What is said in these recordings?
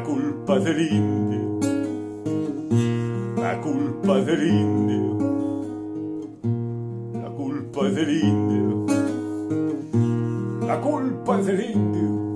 La culpa del indio, la culpa del indio, la culpa del indio, la culpa del indio.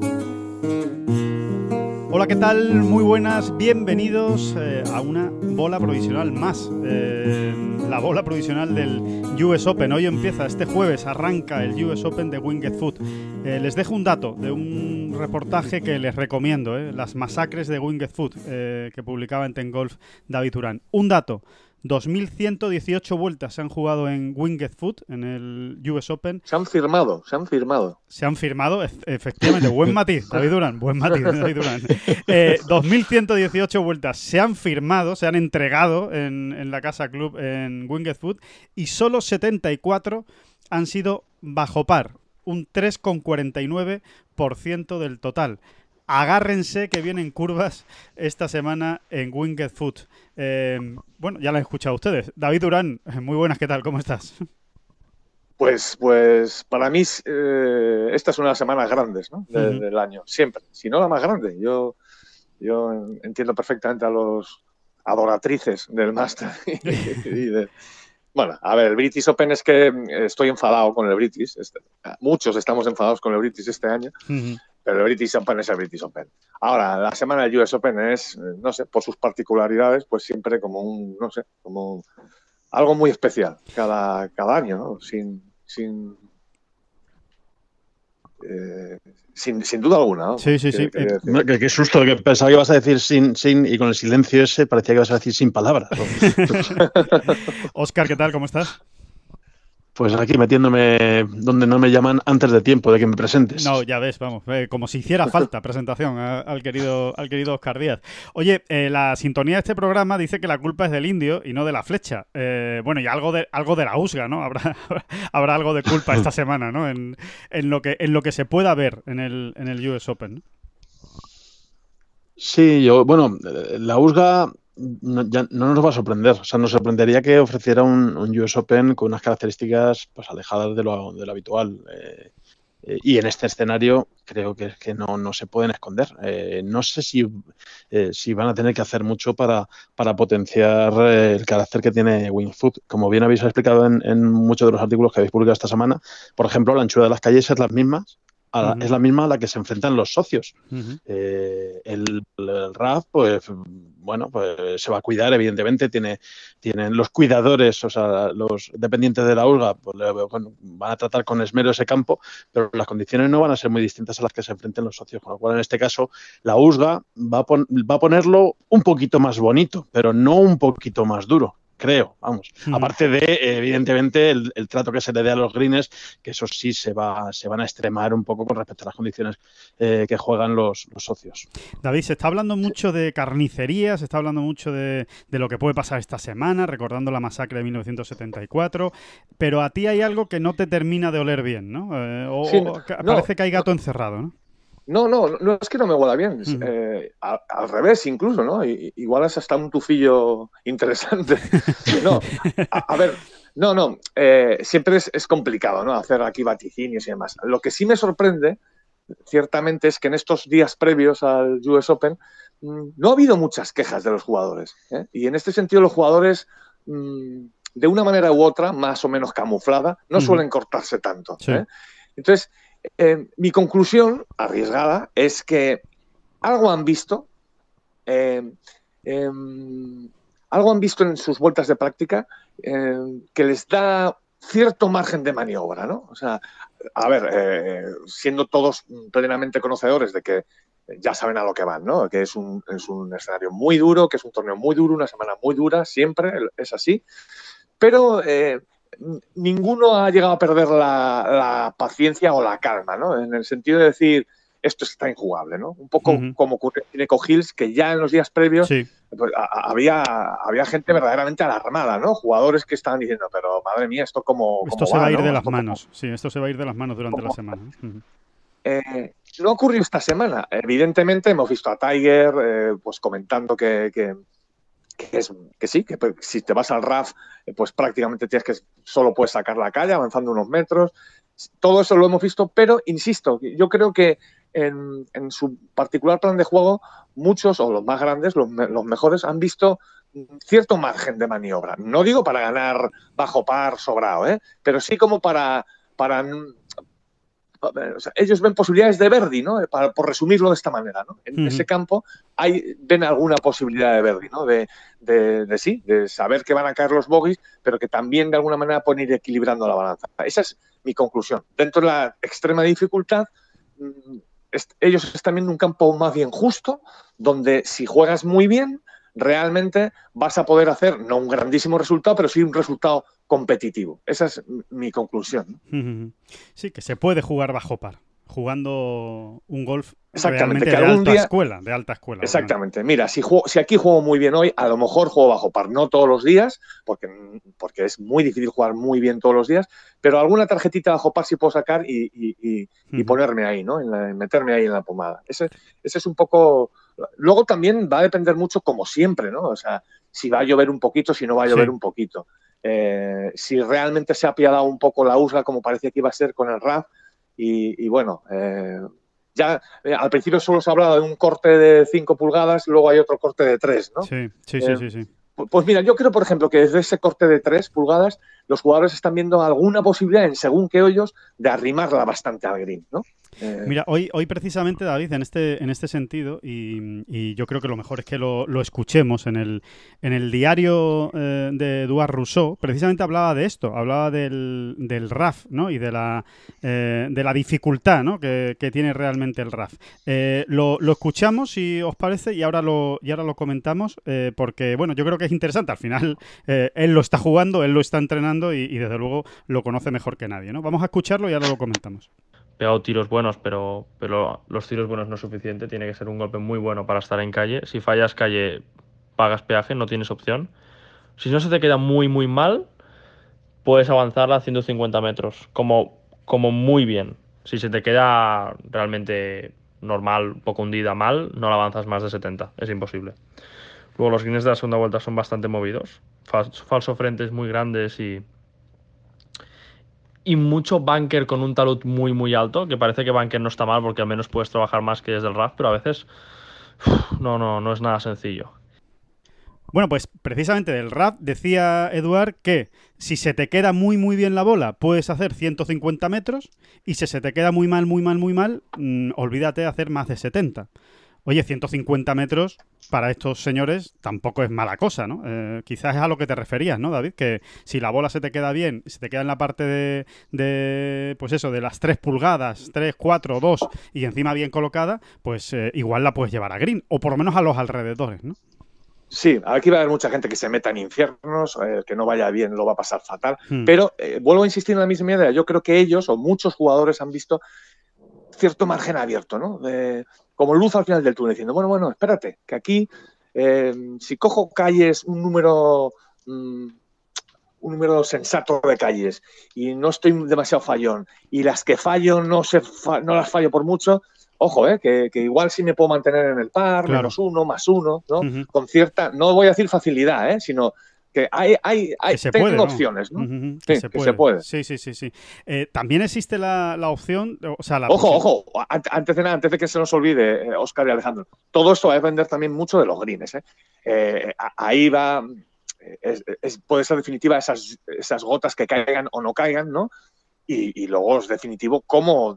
Hola, ¿qué tal? Muy buenas, bienvenidos eh, a una bola provisional más. Eh, la bola provisional del US Open. Hoy empieza, este jueves arranca el US Open de Winged Foot. Eh, les dejo un dato de un reportaje que les recomiendo, las masacres de Winged Foot, que publicaba en Ten Golf David Durán. Un dato. 2.118 vueltas se han jugado en Winged Foot, en el US Open. Se han firmado, se han firmado. Se han firmado, efectivamente. Buen matiz, David Durán, buen matiz, David Durán. 2.118 eh, vueltas se han firmado, se han entregado en, en la Casa Club en Winged Foot y solo 74 han sido bajo par, un 3,49% del total agárrense que vienen curvas esta semana en Winged Foot. Eh, bueno, ya la han escuchado ustedes. David Durán, muy buenas, ¿qué tal? ¿Cómo estás? Pues, pues para mí eh, esta es una de las semanas grandes ¿no? del año, siempre. Si no la más grande, yo, yo entiendo perfectamente a los adoratrices del máster Bueno, a ver, el British Open es que estoy enfadado con el British. Este, muchos estamos enfadados con el British este año, pero el British Open es el British Open. Ahora, la semana del US Open es, no sé, por sus particularidades, pues siempre como un, no sé, como algo muy especial cada, cada año, ¿no? Sin, sin, eh, sin, sin, duda alguna. ¿no? Sí, sí, sí. Eh, qué, susto, que pensaba que ibas a decir sin, sin, y con el silencio ese parecía que ibas a decir sin palabras. Oscar, ¿qué tal? ¿Cómo estás? Pues aquí metiéndome donde no me llaman antes de tiempo de que me presentes. No, ya ves, vamos, eh, como si hiciera falta presentación al querido al querido Oscar Díaz. Oye, eh, la sintonía de este programa dice que la culpa es del indio y no de la flecha. Eh, bueno, y algo de algo de la usga, ¿no? Habrá, habrá algo de culpa esta semana, ¿no? En, en, lo que en lo que se pueda ver en el en el US Open. Sí, yo, bueno, la USGA no, ya no nos va a sorprender. O sea, nos sorprendería que ofreciera un, US Open con unas características pues, alejadas de lo, de lo habitual. Eh, eh, y en este escenario creo que, que no, no, se pueden esconder. Eh, no sé si, si, van a tener que hacer mucho para, para potenciar el carácter que tiene Wingfoot. Como bien habéis explicado en, en, muchos de los artículos que habéis publicado esta semana, por ejemplo, la anchura de las calles es es la misma a la que se enfrentan los socios. Eh, el, RAF, pues bueno, pues se va a cuidar, evidentemente, tiene, tienen los cuidadores, o sea, los dependientes de la URGA, pues van a tratar con esmero ese campo, pero las condiciones no van a ser muy distintas a las que se enfrenten los socios, con lo cual en este caso la USGA va a, va a ponerlo un poquito más bonito, pero no un poquito más duro creo, vamos. Aparte de, evidentemente, el, trato que se le dé a los greens, que eso sí se va, se van a extremar un poco con respecto a las condiciones eh, que juegan los, socios. David, se está hablando mucho de carnicería, se está hablando mucho de, lo que puede pasar esta semana, recordando la masacre de 1974, pero a ti hay algo que no te termina de oler bien, ¿no? Eh, o, parece que hay gato encerrado, ¿no? No, no, no es que no me huela bien. Eh, al, revés, incluso, ¿no? igual es hasta un tufillo interesante. no, a, ver, no, no. Eh, siempre es, complicado, ¿no? Hacer aquí vaticinios y demás. Lo que sí me sorprende, ciertamente, es que en estos días previos al US Open mm, no ha habido muchas quejas de los jugadores. ¿eh? Y en este sentido, los jugadores. Mm, de una manera u otra, más o menos camuflada, no suelen cortarse tanto. Entonces, eh, mi conclusión, arriesgada, es que algo han visto, eh, em, algo han visto en sus vueltas de práctica em, que les da cierto margen de maniobra, ¿no? O sea, a ver, eh, siendo todos plenamente conocedores de que ya saben a lo que van, ¿no? Que es un, es un escenario muy duro, que es un torneo muy duro, una semana muy dura, siempre es así. Pero ninguno ha llegado a perder la, paciencia o la calma, ¿no? En el sentido de decir, esto está injugable, ¿no? Un poco como ocurre en Eco Hills, que ya en los días previos pues, había, había gente verdaderamente alarmada, ¿no? Jugadores que estaban diciendo, pero madre mía, esto como... Esto se va, a ir de las manos, sí, esto se va a ir de las manos durante la semana. Eh, no ocurrió esta semana. Evidentemente hemos visto a Tiger eh, pues comentando que, que, es, que sí, que si te vas al RAF, eh, pues prácticamente tienes que solo puedes sacar la calle avanzando unos metros. Todo eso lo hemos visto, pero insisto, yo creo que en, su particular plan de juego, muchos o los más grandes, los, los mejores, han visto cierto margen de maniobra. No digo para ganar bajo par sobrado, ¿eh? pero sí como para, para ellos ven posibilidades de Verdi, ¿no? por resumirlo de esta manera, ¿no? En ese campo hay, ven alguna posibilidad de Verdi, ¿no? De, sí, de saber que van a caer los bogies, pero que también de alguna manera pueden ir equilibrando la balanza. Esa es mi conclusión. Dentro de la extrema dificultad, mm, ellos están viendo un campo más bien justo, donde si juegas muy bien, realmente vas a poder hacer, no un grandísimo resultado, pero sí un resultado competitivo. Esa es mi conclusión. Sí, que se puede jugar bajo par, jugando un golf Exactamente, de alta escuela, de alta escuela. Exactamente. Mira, si, si aquí juego muy bien hoy, a lo mejor juego bajo par, no todos los días, porque, porque es muy difícil jugar muy bien todos los días, pero alguna tarjetita bajo par sí puedo sacar y, ponerme ahí, ¿no? En meterme ahí en la pomada. Ese, ese es un poco... Luego también va a depender mucho, como siempre, ¿no? O sea, si va a llover un poquito, si no va a llover un poquito. Eh, si realmente se ha apiadado un poco la USGA como parecía que iba a ser con el RAF y, bueno, eh, ya eh, al principio solo se ha hablado de un corte de 5 pulgadas, luego hay otro corte de 3, ¿no? Sí, sí, sí, sí, Pues mira, yo creo, por ejemplo, que desde ese corte de 3 pulgadas, los jugadores están viendo alguna posibilidad, en según qué hoyos, de arrimarla bastante al green, ¿no? Eh, Mira, hoy, hoy precisamente, David, en este, en este sentido, y, yo creo que lo mejor es que lo, escuchemos en el, en el diario eh, de Eduard Rousseau, precisamente hablaba de esto, hablaba del, del RAF, ¿no? Y de la, eh, de la dificultad, ¿no? Que, tiene realmente el RAF. lo, lo, escuchamos, si os parece, y ahora lo, y ahora lo comentamos, porque, bueno, yo creo que es interesante. Al final, él lo está jugando, él lo está entrenando y, y, desde luego lo conoce mejor que nadie, ¿no? Vamos a escucharlo y ahora lo comentamos pegado tiros buenos, pero, pero los tiros buenos no es suficiente. Tiene que ser un golpe muy bueno para estar en calle. Si fallas calle, pagas peaje, no tienes opción. Si no se te queda muy, muy mal, puedes avanzarla a 150 metros, como, como muy bien. Si se te queda realmente normal, poco hundida, mal, no la avanzas más de 70. Es imposible. Luego los greens de la segunda vuelta son bastante movidos. Falso frentes muy grandes y, y mucho bunker con un talud muy, muy alto, que parece que bunker no está mal porque al menos puedes trabajar más que desde el RAF, pero a veces no, no, no es nada sencillo. Bueno, pues precisamente del RAF decía Eduard que si se te queda muy muy bien la bola, puedes hacer 150 metros y si se te queda muy mal, muy mal, muy mal, mm, olvídate de hacer más de 70. Oye, 150 metros para estos señores tampoco es mala cosa, ¿no? Eh, quizás es a lo que te referías, ¿no, David? Que si la bola se te queda bien, se te queda en la parte de, de pues eso, de las 3 pulgadas, 3, 4, 2 y encima bien colocada, pues eh, igual la puedes llevar a green, o por lo menos a los alrededores, ¿no? Sí, aquí va a haber mucha gente que se meta en infiernos, eh, que no vaya bien, lo va a pasar fatal. Hmm. Pero vuelvo a insistir en la misma idea. Yo creo que ellos o muchos jugadores han visto cierto margen abierto, ¿no? De, como luz al final del túnel, diciendo, bueno, bueno, espérate, que aquí, eh, si cojo calles, un número, mm, un número sensato de calles y no estoy demasiado fallón y las que fallo no, se no las fallo por mucho, ojo, eh, que, igual sí me puedo mantener en el par, menos uno, más uno, ¿no? Con cierta, no voy a decir facilidad, eh, sino que hay, hay, hay opciones, ¿no? que, se puede. Sí, sí, sí, sí. Eh, también existe la, opción, o sea, la Ojo, ojo, antes de nada, antes de que se nos olvide, Oscar eh, y Alejandro, todo esto va a depender también mucho de los greens, ¿eh? ahí va, puede ser definitiva esas, esas gotas que caigan o no caigan, ¿no? Y, luego es definitivo cómo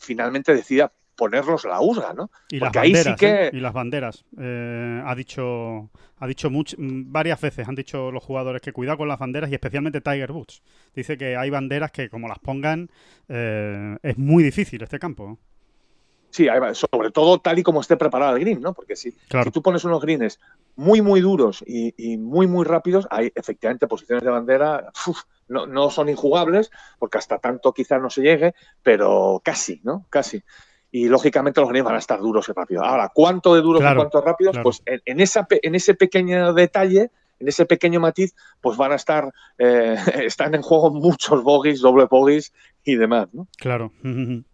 finalmente decida ponerlos la USGA, ¿no? Y las banderas, ¿eh? Y las banderas. Eh, ha dicho, ha dicho varias veces, han dicho los jugadores que cuidado con las banderas y especialmente Tiger Woods. Dice que hay banderas que como las pongan eh, es muy difícil este campo. Sí, sobre todo tal y como esté preparado el green, ¿no? Porque si, si tú pones unos greens muy, muy duros y, muy, muy rápidos, hay efectivamente posiciones de bandera, no, no son injugables, porque hasta tanto quizás no se llegue, pero casi, ¿no? Casi. Y lógicamente los greens van a estar duros y rápidos. Ahora, ¿cuánto de duros y cuánto rápidos? Pues en, esa, en ese pequeño detalle, en ese pequeño matiz, pues van a estar, eh, están en juego muchos bogies, doble bogies y demás, ¿no? Claro.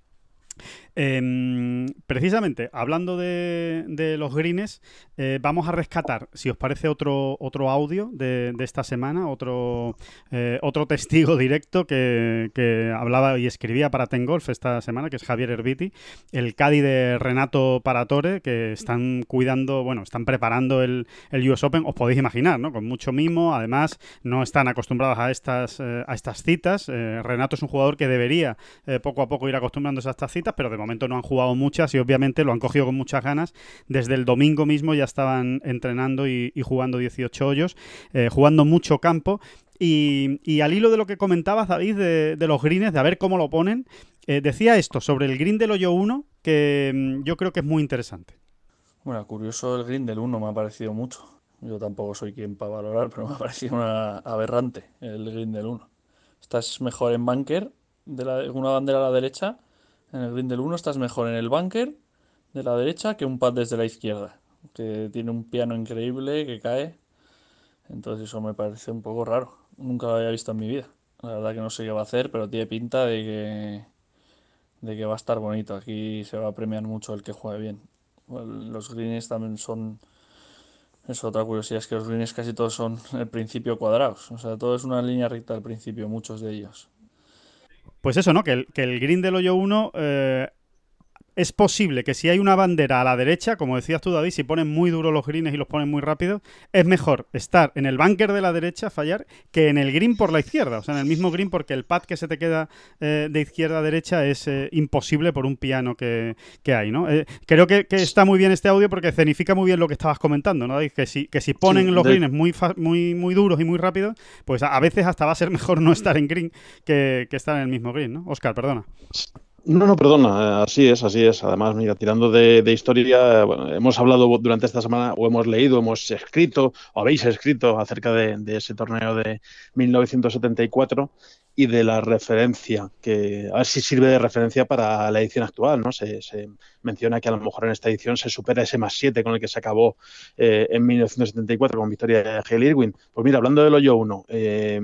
Em, precisamente, hablando de, los greens, eh, vamos a rescatar, si os parece, otro, otro audio de, esta semana, otro, eh, otro testigo directo que, hablaba y escribía para Tengolf esta semana, que es Javier Herbiti, el Cadi de Renato Paratore, que están cuidando, bueno, están preparando el, el US Open, os podéis imaginar, ¿no? Con mucho mimo, además no están acostumbrados a estas, eh, a estas citas. Renato es un jugador que debería poco a poco ir acostumbrándose a estas citas, pero de no han jugado muchas y obviamente lo han cogido con muchas ganas. Desde el domingo mismo ya estaban entrenando y, jugando 18 hoyos, eh, jugando mucho campo. Y, al hilo de lo que comentabas, David, de, los greens, de a ver cómo lo ponen, eh, decía esto sobre el green del hoyo 1, que mm, yo creo que es muy interesante. Bueno, curioso el green del 1 me ha parecido mucho. Yo tampoco soy quien para valorar, pero me ha parecido una aberrante el green del 1. Estás mejor en bunker, de la, una bandera a la derecha, en el green del 1 estás mejor en el bunker de la derecha que un pad desde la izquierda, que tiene un piano increíble que cae. Entonces eso me parece un poco raro. Nunca lo había visto en mi vida. La verdad que no sé qué va a hacer, pero tiene pinta de que de que va a estar bonito. Aquí se va a premiar mucho el que juegue bien. Los greens también son es otra curiosidad es que los greens casi todos son el principio cuadrados. O sea, todo es una línea recta al principio, muchos de ellos. Pues eso, ¿no? Que el, que el green del hoyo 1 es posible que si hay una bandera a la derecha, como decías tú, David, si ponen muy duros los greens y los ponen muy rápidos, es mejor estar en el bunker de la derecha, fallar, que en el green por la izquierda. O sea, en el mismo green, porque el pad que se te queda eh, de izquierda a derecha es eh, imposible por un piano que, hay, ¿no? Eh, creo que, está muy bien este audio porque escenifica muy bien lo que estabas comentando, ¿no? Que si, que si ponen los greens muy, muy, muy duros y muy rápidos, pues a, veces hasta va a ser mejor no estar en green que, que estar en el mismo green, ¿no? Oscar, perdona. No, no, perdona, así es, así es. Además, mira, tirando de, historia, hemos hablado durante esta semana, o hemos leído, hemos escrito, o habéis escrito acerca de, de ese torneo de 1974 y de la referencia, que a ver si sirve de referencia para la edición actual, ¿no? Se, menciona que a lo mejor en esta edición se supera ese más 7 con el que se acabó eh, en 1974 con victoria de Hale Irwin. Pues mira, hablando del hoyo 1, eh,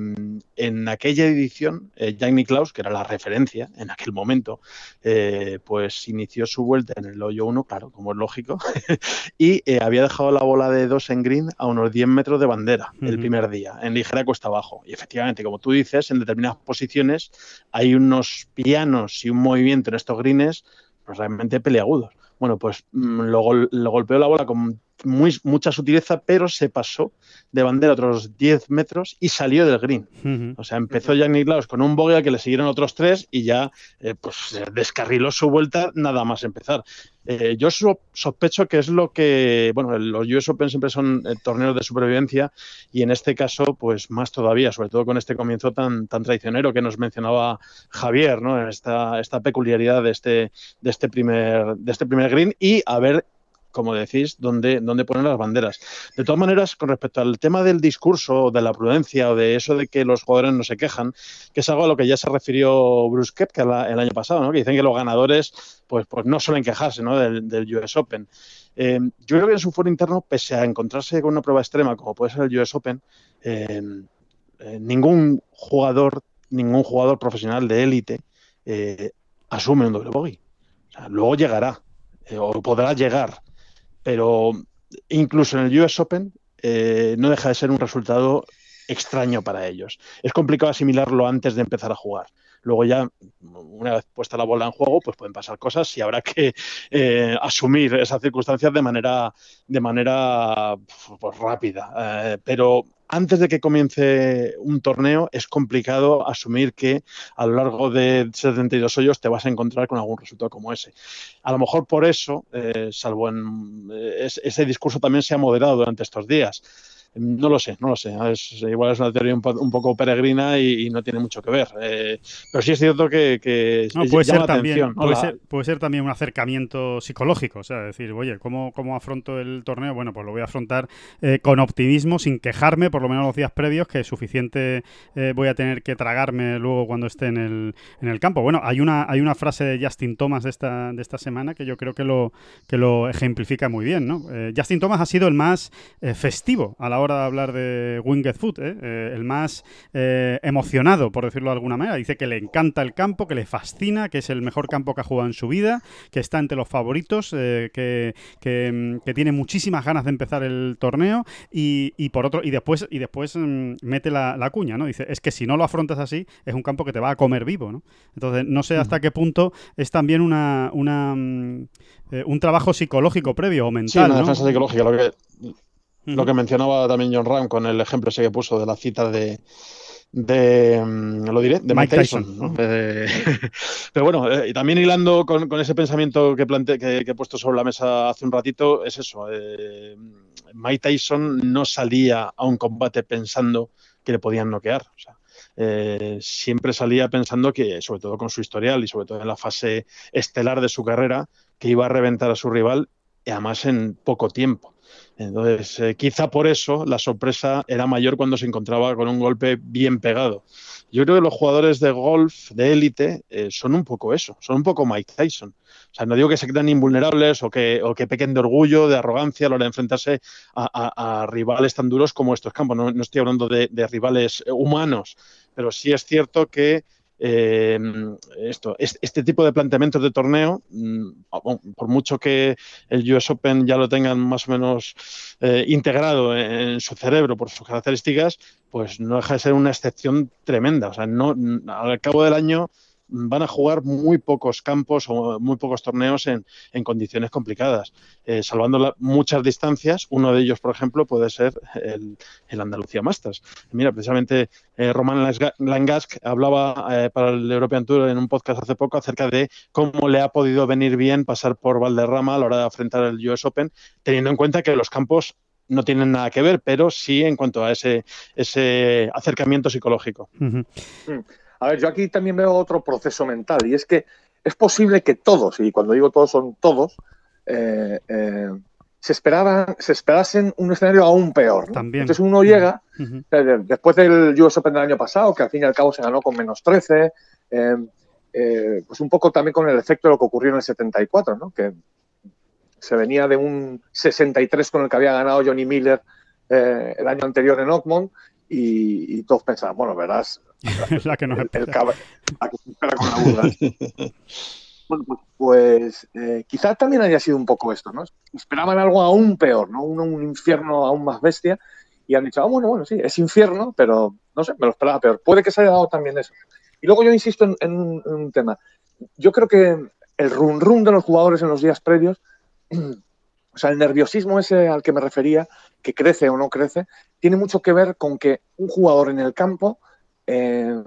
en aquella edición, eh, Jack Nicklaus, que era la referencia en aquel momento, eh, pues inició su vuelta en el hoyo 1, claro, como es lógico, y había dejado la bola de 2 en green a unos 10 metros de bandera el primer día, en ligera cuesta abajo. Y efectivamente, como tú dices, en determinadas posiciones hay unos pianos y un movimiento en estos greens pues realmente peleagudos. Bueno, pues mm, lo, lo golpeó la bola con muy, mucha sutileza, pero se pasó de bandera otros 10 metros y salió del green. O sea, empezó Jack Nicklaus con un bogey que le siguieron otros tres y ya eh, pues descarriló su vuelta nada más empezar. Eh, yo sospecho que es lo que, bueno, los US Open siempre son eh, torneos de supervivencia y en este caso, pues más todavía, sobre todo con este comienzo tan, tan traicionero que nos mencionaba Javier, ¿no? Esta, esta peculiaridad de este, de este primer, de este primer green y a ver como decís, dónde, dónde ponen las banderas. De todas maneras, con respecto al tema del discurso, de la prudencia o de eso de que los jugadores no se quejan, que es algo a lo que ya se refirió Bruce Kepka el año pasado, ¿no? que dicen que los ganadores pues, pues no suelen quejarse ¿no? del, US Open. Eh, yo creo que en su foro interno, pese a encontrarse con una prueba extrema como puede ser el US Open, eh, eh, ningún jugador, ningún jugador profesional de élite asume un doble bogey. luego llegará, o podrá llegar pero incluso en el US Open eh, no deja de ser un resultado extraño para ellos. Es complicado asimilarlo antes de empezar a jugar. Luego ya, una vez puesta la bola en juego, pues pueden pasar cosas y habrá que eh, asumir esas circunstancias de manera, de manera pues, rápida. Eh, pero antes de que comience un torneo es complicado asumir que a lo largo de 72 hoyos te vas a encontrar con algún resultado como ese. A lo mejor por eso, eh, salvo en ese discurso también se ha moderado durante estos días No lo sé, no lo sé. Es, igual es una teoría un, poco peregrina y, no tiene mucho que ver. Eh, pero sí es cierto que, puede, ser también, puede, ser, también un acercamiento psicológico. O sea, decir, oye, ¿cómo, cómo afronto el torneo? Bueno, pues lo voy a afrontar eh, con optimismo, sin quejarme, por lo menos los días previos, que suficiente eh, voy a tener que tragarme luego cuando esté en el, en el campo. Bueno, hay una, hay una frase de Justin Thomas de esta, de esta semana que yo creo que lo, que lo ejemplifica muy bien. ¿no? Justin Thomas ha sido el más festivo a la hora de hablar de Winged Foot, ¿eh? Eh, el más eh, emocionado, por decirlo de alguna manera. Dice que le encanta el campo, que le fascina, que es el mejor campo que ha jugado en su vida, que está entre los favoritos, que, que, tiene muchísimas ganas de empezar el torneo y, por otro y después y después mm, mete la, cuña, ¿no? Dice es que si no lo afrontas así es un campo que te va a comer vivo, ¿no? Entonces no sé hasta qué punto es también una, una mm, un trabajo psicológico previo o mental. Sí, una defensa psicológica. Lo que, lo que mencionaba también John Ram con el ejemplo ese que puso de la cita de, de mm, lo diré, de Mike, Tyson. Pero bueno, eh, y también hilando con, ese pensamiento que, que, he puesto sobre la mesa hace un ratito, es eso. Eh, Mike Tyson no salía a un combate pensando que le podían noquear. O sea, eh, siempre salía pensando que, sobre todo con su historial y sobre todo en la fase estelar de su carrera, que iba a reventar a su rival y además en poco tiempo. Entonces, eh, quizá por eso la sorpresa era mayor cuando se encontraba con un golpe bien pegado. Yo creo que los jugadores de golf de élite eh, son un poco eso, son un poco Mike Tyson. O sea, no digo que se queden invulnerables o que, o que pequen de orgullo, de arrogancia a la hora de enfrentarse a, rivales tan duros como estos campos. No, estoy hablando de, rivales humanos, pero sí es cierto que eh, esto, este tipo de planteamientos de torneo, mm, por mucho que el US Open ya lo tengan más o menos eh, integrado en su cerebro por sus características, pues no deja de ser una excepción tremenda. O sea, no, al cabo del año van a jugar muy pocos campos o muy pocos torneos en, condiciones complicadas, eh, salvando muchas distancias. Uno de ellos, por ejemplo, puede ser el, Andalucía Masters. Mira, precisamente eh, Román Langask hablaba eh, para el European Tour en un podcast hace poco acerca de cómo le ha podido venir bien pasar por Valderrama a la hora de enfrentar el US Open, teniendo en cuenta que los campos no tienen nada que ver, pero sí en cuanto a ese, ese acercamiento psicológico. A ver, yo aquí también veo otro proceso mental y es que es posible que todos, y cuando digo todos son todos, eh, eh, se, esperaban, se esperasen un escenario aún peor. Entonces uno llega, eh, después del US Open del año pasado, que al fin y al cabo se ganó con menos 13, pues un poco también con el efecto de lo que ocurrió en el 74, ¿no? que se venía de un 63 con el que había ganado Johnny Miller el año anterior en Oakmont y, y todos pensaban, bueno, verás, la que nos la que espera con la burra. bueno, pues, pues eh, quizás también haya sido un poco esto, ¿no? Esperaban algo aún peor, ¿no? Un, infierno aún más bestia y han dicho, ah, bueno, bueno, sí, es infierno, pero no sé, me lo esperaba peor. Puede que se haya dado también eso. Y luego yo insisto en, un, tema. Yo creo que el run run de los jugadores en los días previos, o sea, el nerviosismo ese al que me refería, que crece o no crece, tiene mucho que ver con que un jugador en el campo eh,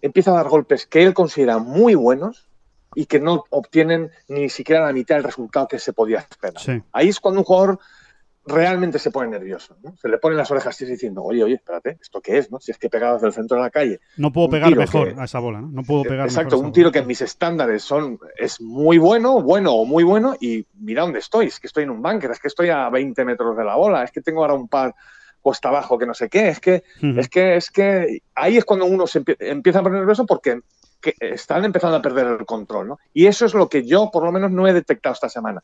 empieza a dar golpes que él considera muy buenos y que no obtienen ni siquiera la mitad del resultado que se podía esperar. Ahí es cuando un jugador realmente se pone nervioso. Se le ponen las orejas así diciendo, oye, oye, espérate, ¿esto qué es? No? Si es que pegado desde el centro de la calle. No puedo pegar mejor a esa bola, ¿no? No puedo pegar Exacto, un tiro que en mis estándares son, es muy bueno, bueno o muy bueno, y mira dónde estoy, es que estoy en un bunker, es que estoy a 20 metros de la bola, es que tengo ahora un par cuesta abajo, que no sé qué. Es que, es que, es que ahí es cuando uno se empieza a poner nervioso porque están empezando a perder el control, ¿no? Y eso es lo que yo, por lo menos, no he detectado esta semana.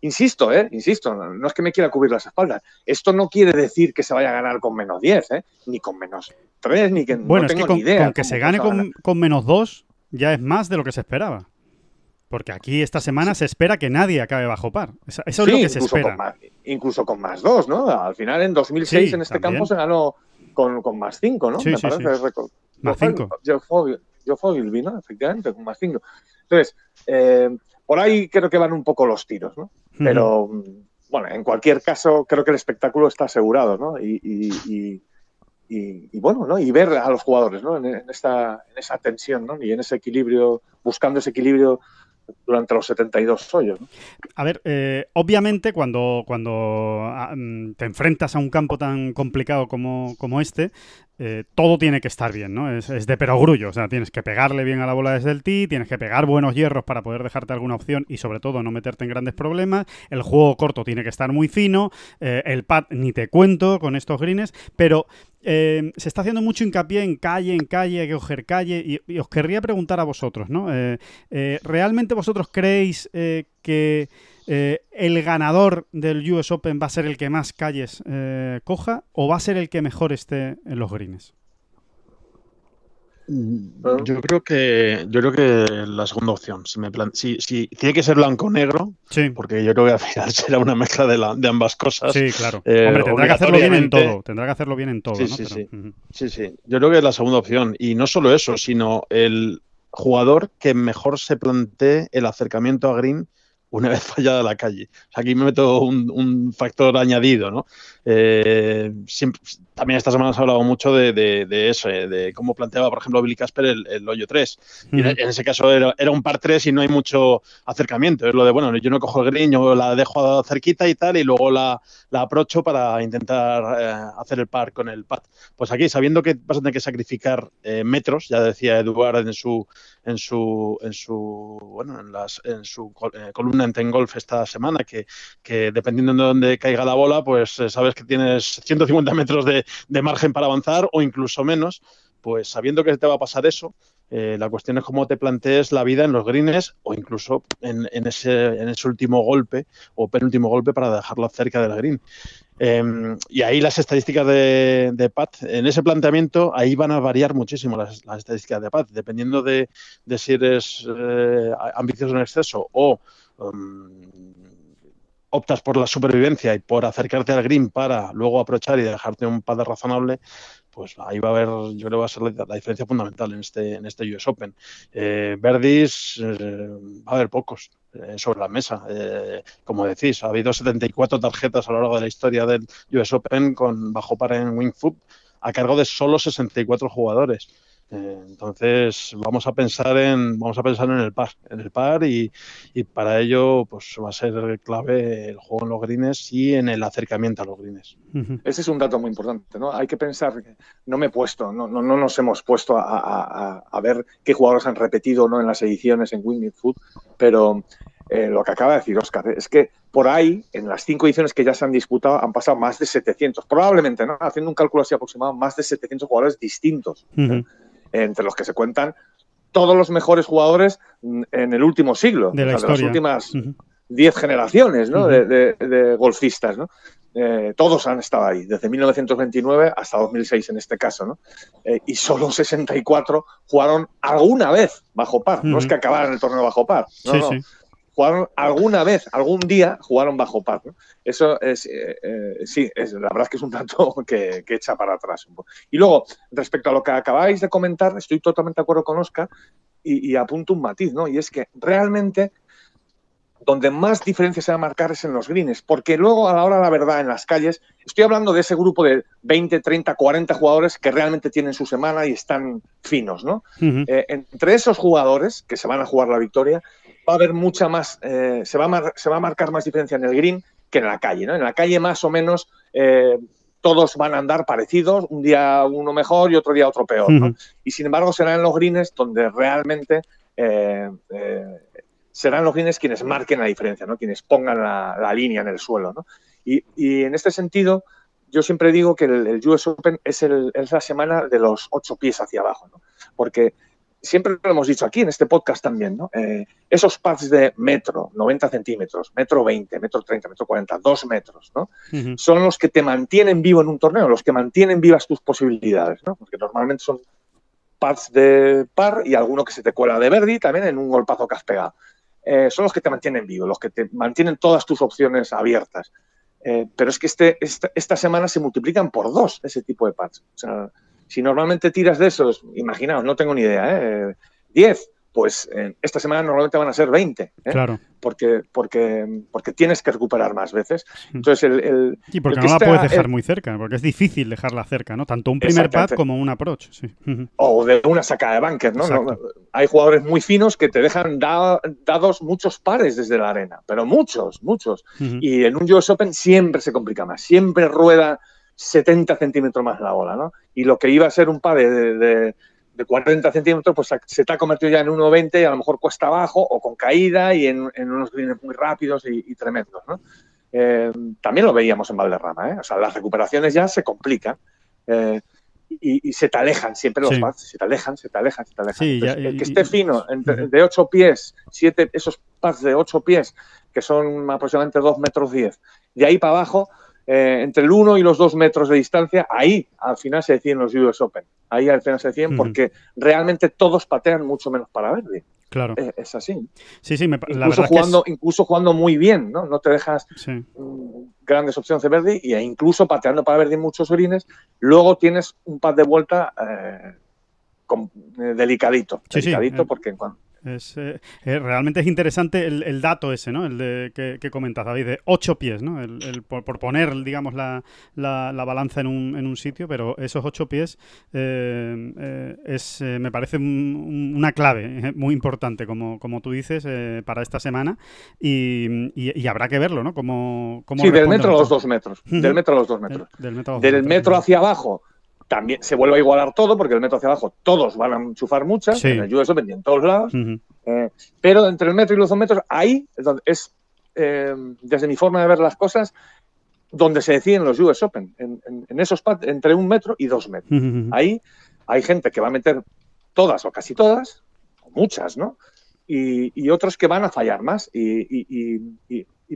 Insisto, ¿eh? Insisto, no, es que me quiera cubrir las espaldas. Esto no quiere decir que se vaya a ganar con menos 10, ¿eh? Ni con menos 3, ni que bueno, no tengo con, ni idea. Con que se gane con, con menos 2 ya es más de lo que se esperaba. Porque aquí esta semana se espera que nadie acabe bajo par. Eso, es lo que se espera. incluso con más dos, ¿no? Al final en 2006 en este campo se ganó con, más cinco, ¿no? Me parece récord. Más cinco. Yo Fogilby, ¿no? Efectivamente, con más cinco. Entonces, eh, por ahí creo que van un poco los tiros, ¿no? Pero, bueno, en cualquier caso, creo que el espectáculo está asegurado, ¿no? Y, bueno, ¿no? Y ver a los jugadores, ¿no? En, esta, en esa tensión, ¿no? Y en ese equilibrio, buscando ese equilibrio durante los 72 hoyos. A ver, eh, obviamente cuando, cuando ah, mm, te enfrentas a un campo tan complicado como, como este, eh, todo tiene que estar bien, ¿no? Es, de perogrullo, o sea, tienes que pegarle bien a la bola desde el tee, tienes que pegar buenos hierros para poder dejarte alguna opción y sobre todo no meterte en grandes problemas, el juego corto tiene que estar muy fino, eh, el pad ni te cuento con estos greens, pero eh, se está haciendo mucho hincapié en calle, en calle, que coger calle, y, y os querría preguntar a vosotros, ¿no? ¿Realmente vosotros creéis que eh, el ganador del US Open va a ser el que más calles eh, coja o va a ser el que mejor esté en los greens? Yo creo que yo creo que la segunda opción. Si, me plan... si, si tiene que ser blanco o negro, sí. porque yo creo que al final será una mezcla de, la, de ambas cosas. Sí, claro. Eh, Hombre, tendrá que hacerlo bien en todo. Tendrá que hacerlo bien en todo. Sí, ¿no? sí, Pero, sí. uh -huh. sí, sí. Yo creo que es la segunda opción. Y no solo eso, sino el jugador que mejor se plantee el acercamiento a green una vez fallada la calle. O sea, aquí me meto un, un factor añadido, ¿no? Eh, siempre, también esta semana se ha hablado mucho de, de, de eso, eh, de cómo planteaba, por ejemplo, Billy Casper el, el hoyo 3. Uh -huh. y en ese caso era, era, un par 3 y no hay mucho acercamiento. Es lo de, bueno, yo no cojo el green, yo la dejo cerquita y tal, y luego la, la aprocho para intentar eh, hacer el par con el pad. Pues aquí, sabiendo que vas a tener que sacrificar eh, metros, ya decía Eduard en su, en su, en su, bueno, en, las, en su eh, en Golf esta semana, que, dependiendo de dónde caiga la bola, pues eh, sabes que tienes 150 metros de, margen para avanzar o incluso menos, pues sabiendo que te va a pasar eso, eh, la cuestión es cómo te plantees la vida en los greens o incluso en, ese, último golpe o penúltimo golpe para dejarlo cerca del green. Eh, y ahí las estadísticas de, de, en ese planteamiento, ahí van a variar muchísimo las, estadísticas de Pat, dependiendo de, de si eres eh, ambicioso en exceso o um, optas por la supervivencia y por acercarte al green para luego aprovechar y dejarte un pad razonable, pues ahí va a haber, yo creo que va a ser la, la diferencia fundamental en este, en este US Open. Eh, Verdis, eh, va a haber pocos eh, sobre la mesa. Eh, como decís, ha habido 74 tarjetas a lo largo de la historia del US Open con bajo par en Wingfoot a cargo de solo 64 jugadores. Eh, entonces vamos a pensar en vamos a pensar en el par, en el par y, y, para ello pues va a ser clave el juego en los greens y en el acercamiento a los greens. Ese es un dato muy importante, ¿no? Hay que pensar no me he puesto, no, no, no nos hemos puesto a, a, a, ver qué jugadores han repetido no en las ediciones en Winged Food, pero eh, lo que acaba de decir Oscar es que por ahí, en las cinco ediciones que ya se han disputado, han pasado más de 700, probablemente, ¿no? Haciendo un cálculo así aproximado, más de 700 jugadores distintos. Uh -huh. ¿eh? Entre los que se cuentan todos los mejores jugadores en el último siglo, de, la o sea, de las últimas 10 uh -huh. generaciones ¿no? uh -huh. de, de, de, golfistas. ¿no? Eh, todos han estado ahí, desde 1929 hasta 2006 en este caso, ¿no? Eh, y solo 64 jugaron alguna vez bajo par, uh -huh. no es que acabaran el torneo bajo par, no, sí, no. Sí. Jugaron alguna vez, algún día jugaron bajo par. ¿no? Eso es, eh, eh, sí, es, la verdad es que es un dato que, que, echa para atrás. Y luego, respecto a lo que acabáis de comentar, estoy totalmente de acuerdo con Oscar y, y apunto un matiz, ¿no? Y es que realmente donde más diferencia se va a marcar es en los greens, porque luego a la hora de la verdad en las calles, estoy hablando de ese grupo de 20, 30, 40 jugadores que realmente tienen su semana y están finos, ¿no? Uh -huh. eh, entre esos jugadores que se van a jugar la victoria, va a haber mucha más, eh, se, va a se va a marcar más diferencia en el green que en la calle, ¿no? En la calle más o menos eh, todos van a andar parecidos, un día uno mejor y otro día otro peor, ¿no? Uh -huh. Y sin embargo será en los greens donde realmente eh, eh, serán los greens quienes marquen la diferencia, ¿no? Quienes pongan la, la línea en el suelo, ¿no? Y, y, en este sentido, yo siempre digo que el, el US Open es, el, es, la semana de los ocho pies hacia abajo, ¿no? Porque siempre lo hemos dicho aquí en este podcast también, ¿no? Eh, esos pads de metro, 90 centímetros, metro 20, metro 30, metro 40, dos metros, ¿no? Uh -huh. Son los que te mantienen vivo en un torneo, los que mantienen vivas tus posibilidades, ¿no? Porque normalmente son pads de par y alguno que se te cuela de Verdi también en un golpazo que has pegado. Eh, son los que te mantienen vivo, los que te mantienen todas tus opciones abiertas. Eh, pero es que este, esta, esta, semana se multiplican por dos ese tipo de pads. O sea, si normalmente tiras de esos, imaginaos, no tengo ni idea, ¿eh? 10, pues esta semana normalmente van a ser 20. ¿eh? Claro. Porque, porque, porque tienes que recuperar más veces. Entonces, el. el sí, porque el no la puedes dejar el- muy cerca, porque es difícil dejarla cerca, ¿no? Tanto un primer pad como un approach. Sí. O de una sacada de bunker, ¿no? Hay jugadores muy finos que te dejan da- dados muchos pares desde la arena, pero muchos, muchos. Y en un US Open siempre se complica más, siempre rueda 70 centímetros más la bola, ¿no? Y lo que iba a ser un par de, de- de 40 centímetros, pues se te ha convertido ya en 1,20 y a lo mejor cuesta abajo o con caída y en, en unos greens muy rápidos y, y tremendos, ¿no? Eh, también lo veíamos en Valderrama, ¿eh? O sea, las recuperaciones ya se complican. eh, y, y se te alejan siempre los Sí. pads, se te alejan, se te alejan, se te alejan. Sí, Entonces, ya- el que esté fino, entre- de 8 pies, siete, esos pads de 8 pies, que son aproximadamente 2 metros 10, de ahí para abajo, eh, entre el 1 y los 2 metros de distancia, ahí al final se deciden los US Open. Ahí al final se deciden porque realmente todos patean mucho menos para verde. Claro. Es, es así. Sí, sí, me la Incluso es- jugando, incluso jugando muy bien, ¿no? No te dejas sí. mm, grandes opciones de Verdi e incluso pateando para Verdi muchos greens, luego tienes un pad de vuelta eh, con- eh, delicadito, Sí, delicadito eh, porque en cuan- Es, eh, eh, realmente es interesante el, el dato ese, ¿no? El de, que, que comentas, David, de ocho pies, ¿no? El, el- por, por poner, digamos, la, la- la balanza en un, en un sitio, pero esos ocho pies eh, eh, es, eh, me parece un- un- una clave eh, muy importante, como, como tú dices, eh, para esta semana y, y- y habrá que verlo, ¿no? Cómo, cómo Sí, del metro a los dos metros. Del metro a los dos metros. del metro a los Del metro hacia abajo también se vuelve a igualar todo, porque del metro hacia abajo todos van a enchufar muchas, Sí. en el US Open y en todos lados. Eh, pero entre el metro y los dos metros, ahí es, donde es eh, desde mi forma de ver las cosas, donde se deciden los US Open, en, en- en esos pads entre un metro y dos metros. Ahí hay gente que va a meter todas o casi todas, o muchas, ¿no? Y, y otros que van a fallar más y,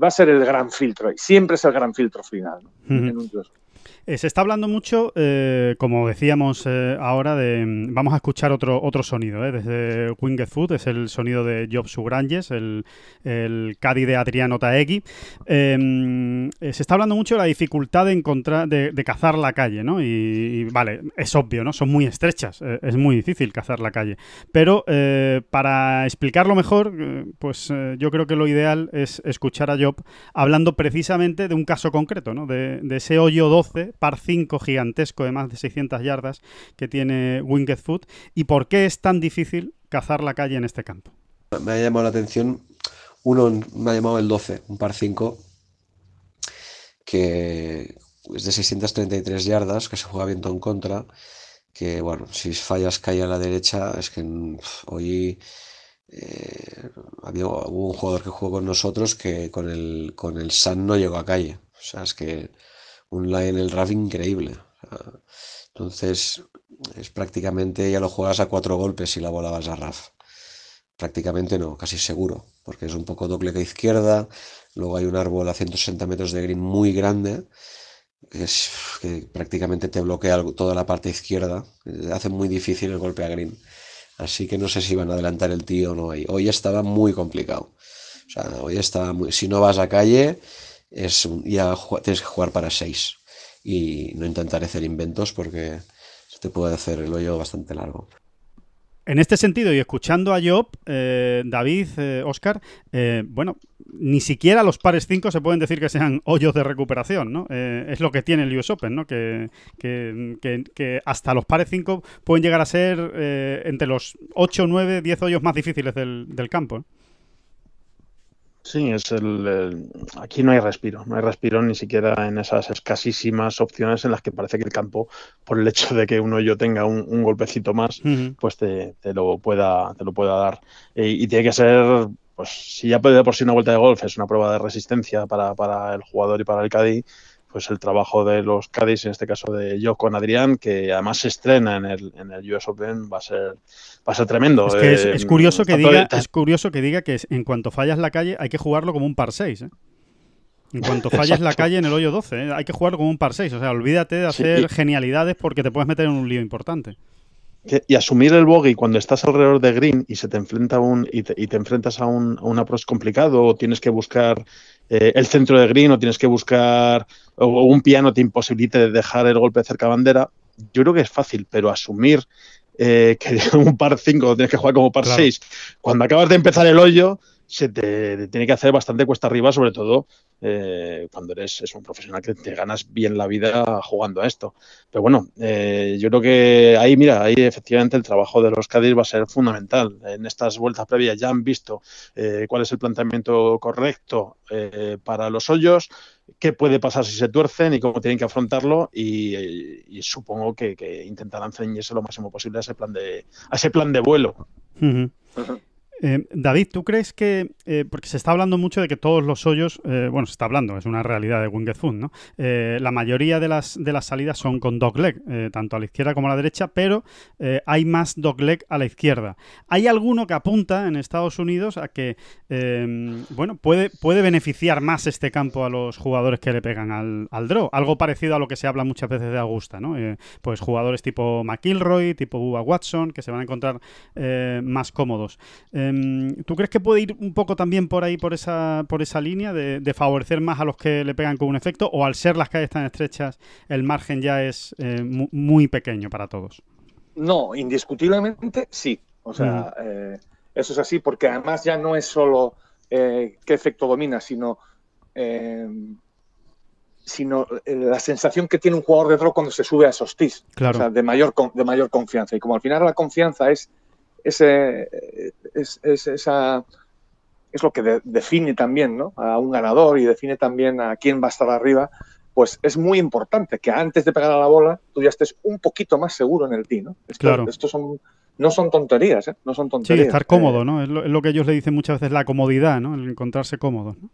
va a ser el gran filtro. Siempre es el gran filtro final. ¿no? En un US Open. Eh, se está hablando mucho, eh, como decíamos eh, ahora, de mm, vamos a escuchar otro otro sonido, eh, desde Winged Foot, es el sonido de Job Sugranges, el, el Caddy de Adriano Taegui. Mm, se está hablando mucho de la dificultad de encontrar, de, de cazar la calle, ¿no? Y, y, vale, es obvio, ¿no? Son muy estrechas, es muy difícil cazar la calle. Pero para explicarlo mejor, pues yo creo que lo ideal es escuchar a Job hablando precisamente de un caso concreto, ¿no? De, de ese hoyo 12, par 5 gigantesco de más de 600 yardas que tiene Winged Foot y por qué es tan difícil cazar la calle en este campo. Me ha llamado la atención, uno me ha llamado el 12, un par 5, que es de 633 yardas, que se juega viento en contra, que bueno, si fallas calle a la derecha, es que hoy eh, había, hubo un jugador que jugó con nosotros que con el, con el Sun no llegó a calle. O sea, es que un line en el RAF increíble. Entonces, es prácticamente ya lo juegas a cuatro golpes y la bola vas a RAF. Prácticamente no, casi seguro, porque es un poco doble izquierda. Luego hay un árbol a 160 metros de green muy grande, que, es, que prácticamente te bloquea toda la parte izquierda. Hace muy difícil el golpe a green. Así que no sé si van a adelantar el tío o no ahí. Hoy estaba muy complicado. O sea, hoy estaba muy... Si no vas a calle, es ya tienes que jugar para 6. Y no intentar hacer inventos porque se te puede hacer el hoyo bastante largo. En este sentido, y escuchando a Job, eh, David, eh, Oscar, eh, bueno, ni siquiera los pares 5 se pueden decir que sean hoyos de recuperación, ¿no? Eh, es lo que tiene el US Open, ¿no? Que, que- que- hasta los pares 5 pueden llegar a ser eh, entre los 8, 9, 10 hoyos más difíciles del, del campo. ¿eh? Sí, es el, el- aquí no hay respiro, no hay respiro ni siquiera en esas escasísimas opciones en las que parece que el campo, por el hecho de que uno yo tenga un, un golpecito más, pues te, te lo pueda, te lo pueda dar. Eh, y tiene que ser, pues si ya de por sí una vuelta de golf es una prueba de resistencia para, para el jugador y para el caddy, pues el trabajo de los caddies, en este caso de yo con Adrián, que además se estrena en el, en el US Open, va a ser, va a ser tremendo. Es que es, Eh, es curioso que diga, es curioso que diga que en cuanto fallas la calle hay que jugarlo como un par 6. ¿eh? En cuanto falles la calle en el hoyo 12, ¿eh? hay que jugarlo como un par 6. O sea, olvídate de Sí, hacer y- genialidades porque te puedes meter en un lío importante. Que- y asumir el bogey cuando estás alrededor de green y se te enfrenta un y te, y te enfrentas a un, a un approach complicado o tienes que buscar eh, el centro de green o tienes que buscar o, o un piano te imposibilite dejar el golpe cerca bandera, yo creo que es fácil, pero asumir eh, que un par 5 tienes que jugar como par 6. Cuando acabas de empezar el hoyo, se te, tiene que hacer bastante cuesta arriba, sobre todo eh, cuando eres es un profesional que te ganas bien la vida jugando a esto. Pero bueno, eh, yo creo que ahí, mira, ahí efectivamente el trabajo de los Cádiz va a ser fundamental. En estas vueltas previas ya han visto eh, cuál es el planteamiento correcto para los hoyos, qué puede pasar si se tuercen y cómo tienen que afrontarlo y, supongo que, intentarán ceñirse lo máximo posible a ese plan de, a ese plan de vuelo. Eh, David, ¿tú crees que, eh, porque se está hablando mucho de que todos los hoyos, eh, bueno, se está hablando, es una realidad de Winged Food, ¿no? la mayoría de las, de las salidas son con dogleg, tanto a la izquierda como a la derecha, pero hay más dogleg a la izquierda. Hay alguno que apunta en Estados Unidos a que, bueno, puede, puede beneficiar más este campo a los jugadores que le pegan al, al draw, algo parecido a lo que se habla muchas veces de Augusta, ¿no? pues jugadores tipo McIlroy, tipo Bubba Watson, que se van a encontrar más cómodos. Em, ¿Tú crees que puede ir un poco también por ahí, por esa, por esa línea, de, favorecer más a los que le pegan con un efecto? ¿O al ser las calles tan estrechas, el margen ya es eh, muy pequeño para todos? No, indiscutiblemente sí. O sea, eh, eso es así, porque además ya no es solo eh, qué efecto domina, sino sino la sensación que tiene un jugador de draw cuando se sube a esos tis. O sea, de mayor, de mayor confianza. Y como al final la confianza es ese, es, esa, es lo que define también ¿no? a un ganador y define también a quién va a estar arriba, pues es muy importante que antes de pegar a la bola tú ya estés un poquito más seguro en el tee. ¿no? claro. Estos son, no son tonterías, ¿eh? no son tonterías. Sí, estar cómodo, eh, ¿no? Es lo, que ellos le dicen muchas veces, la comodidad, ¿no? El encontrarse cómodo. ¿no?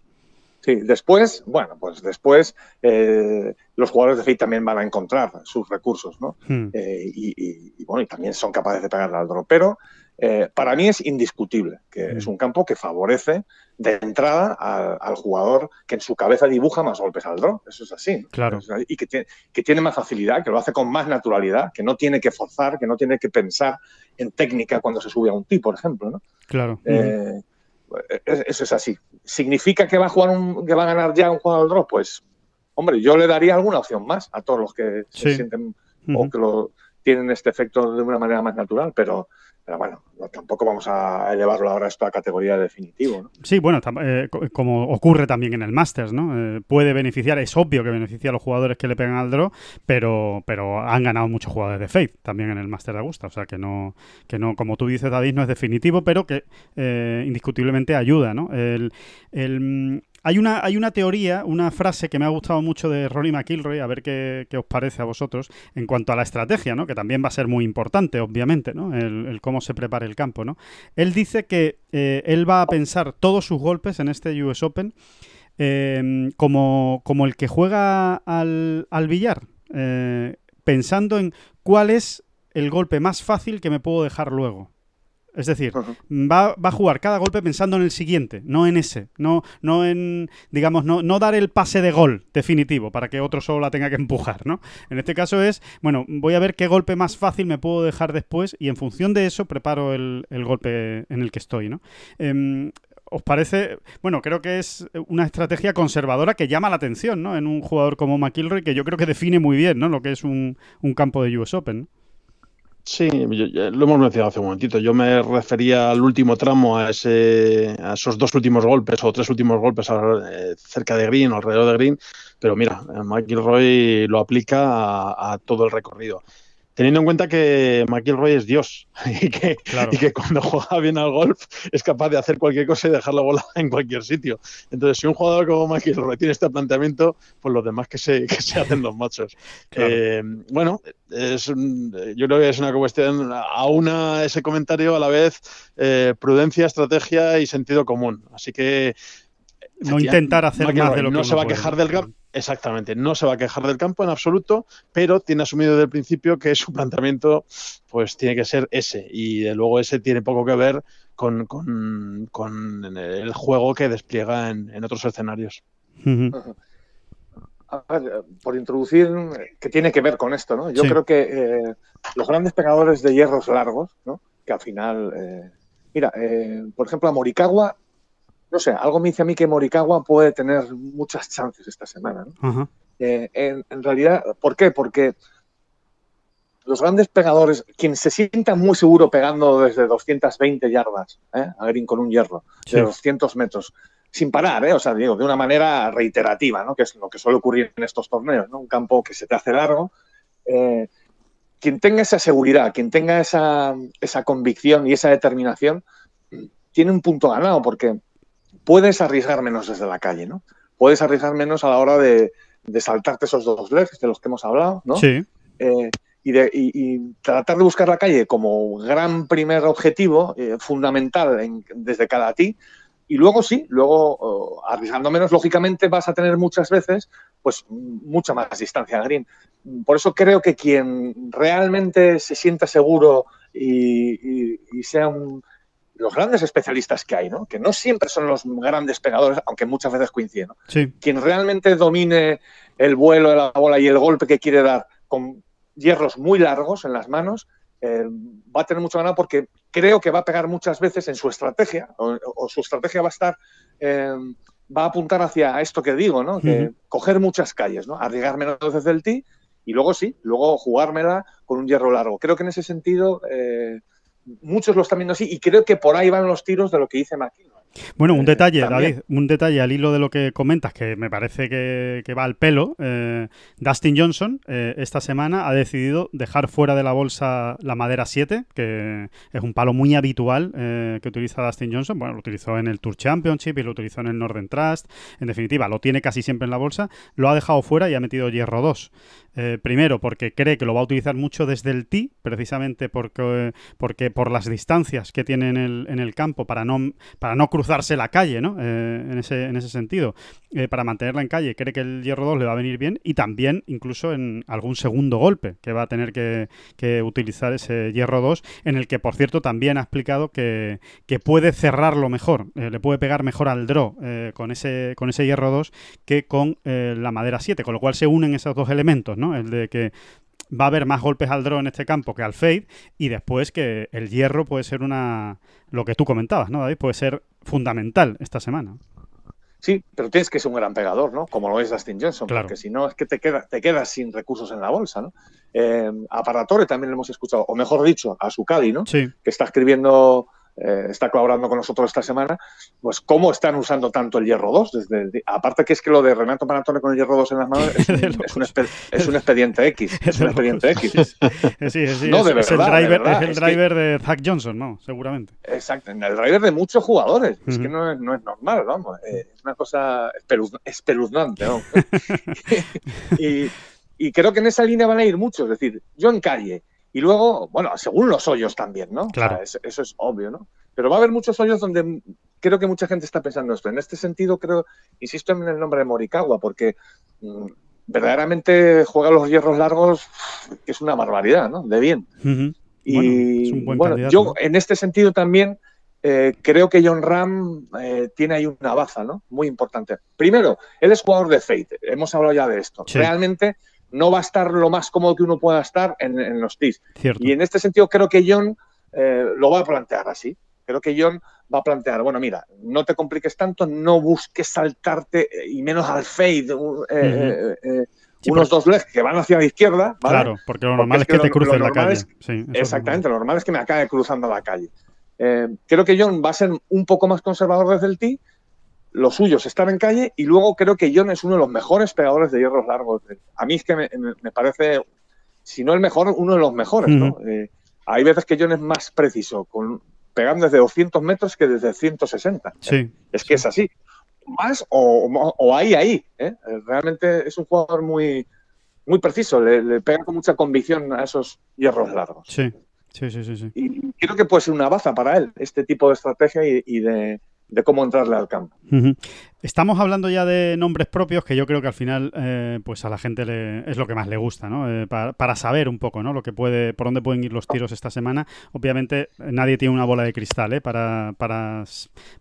Sí, después, bueno, pues después eh, los jugadores de FIT también van a encontrar sus recursos, ¿no? Hmm. y, bueno, y también son capaces de pegarle al drop. Pero eh, para mí es indiscutible que es mm. un campo que favorece de entrada al, jugador que en su cabeza dibuja más golpes al draw. Eso es así. Claro. Y que tiene, que tiene más facilidad, que lo hace con más naturalidad, que no tiene que forzar, que no tiene que pensar en técnica cuando se sube a un tee, por ejemplo. ¿no? Claro. Eh, eso es así. ¿Significa que va a jugar un, que va a ganar ya un jugador al draw? Pues, hombre, yo le daría alguna opción más a todos los que se sienten o que lo tienen este efecto de una manera más natural, pero pero bueno, tampoco vamos a elevarlo ahora a esta categoría de definitivo. Sí, bueno, eh, como ocurre también en el Masters, ¿no? Eh, puede beneficiar, es obvio que beneficia a los jugadores que le pegan al draw, pero, pero han ganado muchos jugadores de Faith también en el Masters de Augusta. O sea, que no, que no como tú dices, David, no es definitivo, pero que eh, indiscutiblemente ayuda, ¿no? el, hay una, hay una teoría, una frase que me ha gustado mucho de Ronnie McIlroy, a ver qué, os parece a vosotros, en cuanto a la estrategia, ¿no? que también va a ser muy importante, obviamente, ¿no? el, cómo se prepara el campo. ¿no? Él dice que eh, él va a pensar todos sus golpes en este US Open eh, como, como, el que juega al, al billar, eh, pensando en cuál es el golpe más fácil que me puedo dejar luego. Es decir, va, a jugar cada golpe pensando en el siguiente, no en ese. No, no en, digamos, no, no, dar el pase de gol definitivo para que otro solo la tenga que empujar, ¿no? En este caso es, bueno, voy a ver qué golpe más fácil me puedo dejar después y en función de eso preparo el, golpe en el que estoy, ¿no? Em, ¿Os parece? Bueno, creo que es una estrategia conservadora que llama la atención, ¿no? En un jugador como McIlroy, que yo creo que define muy bien, ¿no? Lo que es un, un campo de US Open. Sí, lo hemos mencionado hace un momentito. Yo me refería al último tramo, a, ese, a esos dos últimos golpes o tres últimos golpes eh, cerca de Green o alrededor de Green, pero mira, McIlroy lo aplica a todo el recorrido teniendo en cuenta que McIlroy es Dios y que, y que, cuando juega bien al golf es capaz de hacer cualquier cosa y dejar la bola en cualquier sitio. Entonces, si un jugador como McIlroy tiene este planteamiento, pues los demás que se, que se hacen los machos. Eh, bueno, es yo creo que es una cuestión, aúna ese comentario a la vez eh, prudencia, estrategia y sentido común. Así que no intentar hacer más de lo que no se va a quejar del campo. Exactamente, no se va a quejar del campo en absoluto, pero tiene asumido desde el principio que su planteamiento pues tiene que ser ese y de luego ese tiene poco que ver con, el juego que despliega en, otros escenarios. por introducir, que tiene que ver con esto, ¿no? Yo creo que eh, los grandes pegadores de hierros largos, ¿no? Que al final, eh, mira, eh, por ejemplo, a Morikawa no sé, algo me dice a mí que Morikawa puede tener muchas chances esta semana. ¿no? Eh, en, realidad, ¿por qué? Porque los grandes pegadores, quien se sienta muy seguro pegando desde 220 yardas ¿eh? a Green con un hierro, de 200 metros, sin parar, ¿eh? o sea, digo, de una manera reiterativa, ¿no? que es lo que suele ocurrir en estos torneos, ¿no? un campo que se te hace largo. Eh, quien tenga esa seguridad, quien tenga esa, esa convicción y esa determinación, tiene un punto ganado porque puedes arriesgar menos desde la calle, ¿no? Puedes arriesgar menos a la hora de, de saltarte esos dos legs de los que hemos hablado, ¿no? Sí. Eh, y, de, y, tratar de buscar la calle como gran primer objetivo eh, fundamental en, desde cada ti. Y luego sí, luego oh, arriesgando menos, lógicamente vas a tener muchas veces pues mucha más distancia green. Por eso creo que quien realmente se sienta seguro y, y, y sea un, los grandes especialistas que hay, ¿no? que no siempre son los grandes pegadores, aunque muchas veces coinciden. ¿no? Sí. Quien realmente domine el vuelo de la bola y el golpe que quiere dar con hierros muy largos en las manos, eh, va a tener mucho ganado porque creo que va a pegar muchas veces en su estrategia, o, o su estrategia va a estar, eh, va a apuntar hacia esto que digo, ¿no? Que coger muchas calles, ¿no? Arriesgar menos desde el tee y luego sí, luego jugármela con un hierro largo. Creo que en ese sentido eh, muchos lo están viendo así y creo que por ahí van los tiros de lo que dice McIlroy. Bueno, un Eh, detalle. David, un detalle al hilo de lo que comentas que me parece que, que va al pelo. eh, Dustin Johnson eh, esta semana ha decidido dejar fuera de la bolsa la madera 7, que es un palo muy habitual que utiliza Dustin Johnson. Bueno, lo utilizó en el Tour Championship y lo utilizó en el Northern Trust. En definitiva, lo tiene casi siempre en la bolsa. Lo ha dejado fuera y ha metido hierro 2. Eh, primero, porque cree que lo va a utilizar mucho desde el tee, precisamente porque, porque por las distancias que tiene en el, en el campo para no, para no cruzarse la calle, ¿no? Eh, en, ese, en ese sentido, eh, para mantenerla en calle, cree que el hierro 2 le va a venir bien y también incluso en algún segundo golpe que va a tener que, utilizar ese hierro 2, en el que, por cierto, también ha explicado que, que puede cerrarlo mejor, eh, le puede pegar mejor al draw con, ese, con ese hierro 2 que con la madera 7, con lo cual se unen esos dos elementos, ¿no? El de que va a haber más golpes al draw en este campo que al fade y después que el hierro puede ser una lo que tú comentabas, ¿no, David? Puede ser fundamental esta semana. Sí, pero tienes que ser un gran pegador, ¿no? Como lo es Dustin Johnson, Claro. porque si no es que te, queda, te quedas sin recursos en la bolsa, ¿no? Eh, a Paratore también lo hemos escuchado, o mejor dicho, a Sucadi, ¿no? Sí, Que está escribiendo, eh, está colaborando con nosotros esta semana, pues cómo están usando tanto el hierro 2. Desde el- aparte que es que lo de Renato Paratore con el hierro 2 en las manos es un, De es un, locos. espe- es un expediente X. Es un expediente X. Sí, sí, No, es, de es el de driver, verdad, es el que- driver de Zach Johnson, ¿no? Seguramente. Exacto, el driver de muchos jugadores. Es que no es, no es normal, vamos. Eh, es una cosa espeluz- espeluznante, ¿no? y, y creo que en esa línea van a ir muchos. Es decir, yo en calle. Y luego, bueno, según los hoyos también, ¿no? O sea, Claro. es- eso es obvio, ¿no? Pero va a haber muchos hoyos donde creo que mucha gente está pensando esto. En este sentido, creo, insisto en el nombre de Morikawa, porque mm, verdaderamente juega los hierros largos, que es una barbaridad, ¿no? De bien. Y Bueno, yo en este sentido también eh, creo que John Ram eh, tiene ahí una baza, ¿no? Muy importante. Primero, él es jugador de Fate. Hemos hablado ya de esto. Sí. Realmente no va a estar lo más cómodo que uno pueda estar en, en los tees. Cierto. Y en este sentido creo que John eh, lo va a plantear así. Creo que John va a plantear, bueno, mira, no te compliques tanto, no busques saltarte eh, y menos al fade, uh, eh, Sí, unos dos legs que van hacia la izquierda, ¿vale? Claro, porque lo normal es es que, te lo la calle. es- Sí, Exactamente, lo normal es que me acabe cruzando la calle. Creo que John va a ser un poco más conservador desde el tee, lo suyo es estar en calle y luego creo que John es uno de los mejores pegadores de hierros largos. A mí es que me, me- parece, si no el mejor, uno de los mejores. ¿no? Eh, hay veces que John es más preciso, con, pegando desde 200 metros que desde 160. Sí, Es que es así. Más o, o- ahí, ahí. ¿eh? Eh, Realmente es un jugador muy, muy preciso, le, le pega con mucha convicción a esos hierros largos. sí, sí, sí, sí, sí. Y creo que puede ser una baza para él, este tipo de estrategia y, y de, de cómo entrarle al campo. Estamos hablando ya de nombres propios que yo creo que al final eh, pues a la gente le, es lo que más le gusta, ¿no? Eh, para, para saber un poco, ¿no? Lo que puede, por dónde pueden ir los tiros esta semana. Obviamente nadie tiene una bola de cristal, ¿eh? Para, para,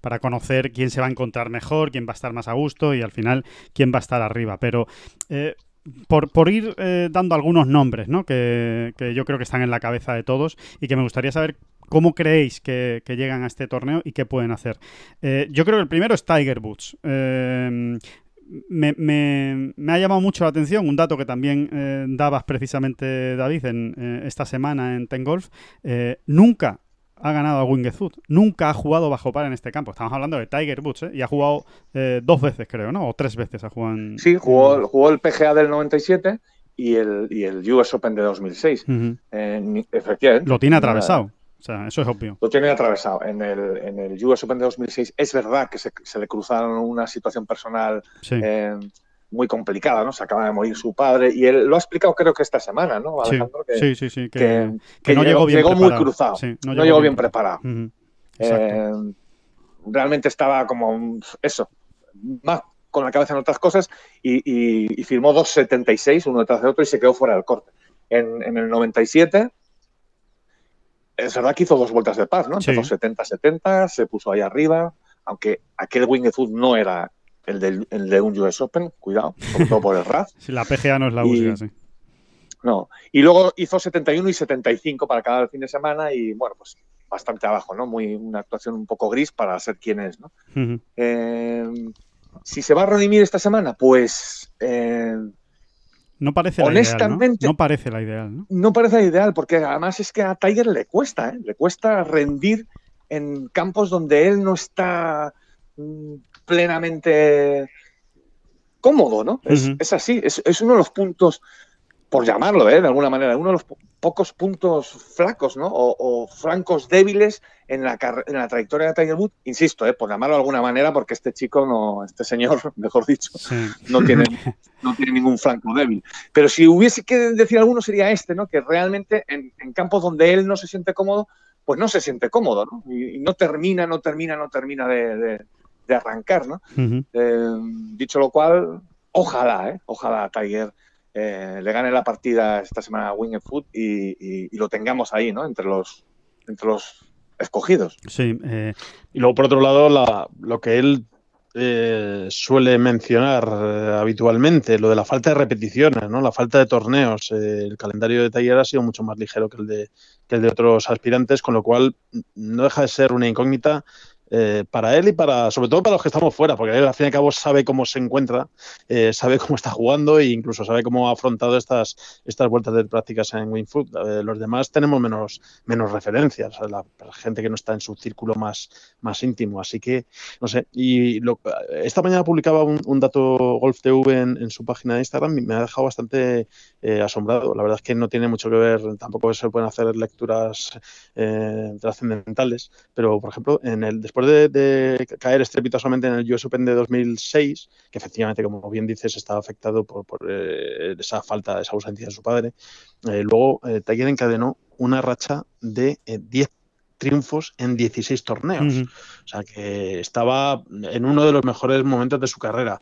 para conocer quién se va a encontrar mejor, quién va a estar más a gusto y al final quién va a estar arriba. Pero eh, por, por ir eh, dando algunos nombres, ¿no? Que, que yo creo que están en la cabeza de todos y que me gustaría saber cómo creéis que, que llegan a este torneo y qué pueden hacer. Eh, yo creo que el primero es Tiger Woods. Eh, me, ha llamado mucho la atención un dato que también eh, dabas precisamente, David, en eh, esta semana en Ten Golf. nunca ha ganado a Winged Foot. Nunca ha jugado bajo par en este campo. Estamos hablando de Tiger Woods, ¿eh? Y ha jugado dos veces, creo, ¿no? O tres veces ha jugado en... Sí, jugó, jugó el PGA del 97 y el, y el US Open de 2006. efectivamente. Lo tiene atravesado. O sea, eso es obvio. Lo tiene atravesado. En el, en el US Open de 2006 es verdad que se, le cruzaron una situación personal eh, muy complicada, ¿no? Se acaba de morir su padre y él lo ha explicado creo que esta semana, ¿no, Alejandro? Sí, sí, sí, que, no llegó, bien llegó muy cruzado, no, llegó, bien, preparado. Eh, realmente estaba como eso, más con la cabeza en otras cosas y, firmó 2.76 uno detrás de otro y se quedó fuera del corte. En, en el 97 es verdad que hizo dos vueltas de paz, ¿no? Empezó 70-70, se puso ahí arriba, aunque aquel Winged Foot no era el de, el de, un US Open, cuidado, sobre todo por el RAF. Si la PGA no es la única, sí. No, y luego hizo 71 y 75 para cada fin de semana y bueno, pues bastante abajo, ¿no? Muy, una actuación un poco gris para ser quien es, ¿no? Eh, si se va a redimir esta semana, pues eh, no parece la ideal, ¿no? parece la ideal, ¿no? No parece la ideal, porque además es que a Tiger le cuesta, ¿eh? Le cuesta rendir en campos donde él no está mm, plenamente cómodo, ¿no? es, así, es, es, uno de los puntos por llamarlo, ¿eh? de alguna manera, uno de los pocos puntos flacos, ¿no? O, francos débiles en la, en la trayectoria de Tiger Woods, insisto, ¿eh? por llamarlo de alguna manera, porque este chico, no, este señor, mejor dicho, no, tiene, no tiene ningún flanco débil. Pero si hubiese que decir alguno sería este, ¿no? Que realmente en, campos donde él no se siente cómodo, pues no se siente cómodo, ¿no? Y, no termina, no termina, no termina de, arrancar, ¿no? Eh, dicho lo cual, ojalá, ¿eh? Ojalá Tiger eh, le gane la partida esta semana a Winged Foot y, lo tengamos ahí, ¿no? Entre los, entre los escogidos. Sí. Eh, y luego, por otro lado, lo que él eh, suele mencionar habitualmente, lo de la falta de repeticiones, ¿no? La falta de torneos. el calendario de taller ha sido mucho más ligero que el de, que el de otros aspirantes, con lo cual no deja de ser una incógnita eh, para él y para, sobre todo para los que estamos fuera, porque él al fin y al cabo sabe cómo se encuentra, eh, sabe cómo está jugando e incluso sabe cómo ha afrontado estas, estas vueltas de prácticas en WinFoot. Eh, los demás tenemos menos, menos referencias, la, gente que no está en su círculo más, más íntimo. Así que, no sé, y esta mañana publicaba un, dato Golf TV en, en, su página de Instagram y me ha dejado bastante asombrado. La verdad es que no tiene mucho que ver, tampoco se pueden hacer lecturas trascendentales, pero por ejemplo, en el después de, caer estrepitosamente en el US Open de 2006, que efectivamente, como bien dices, estaba afectado por, eh, esa falta, esa ausencia de su padre, eh, luego eh, Tiger encadenó una racha de 10 triunfos en 16 torneos. O sea que estaba en uno de los mejores momentos de su carrera.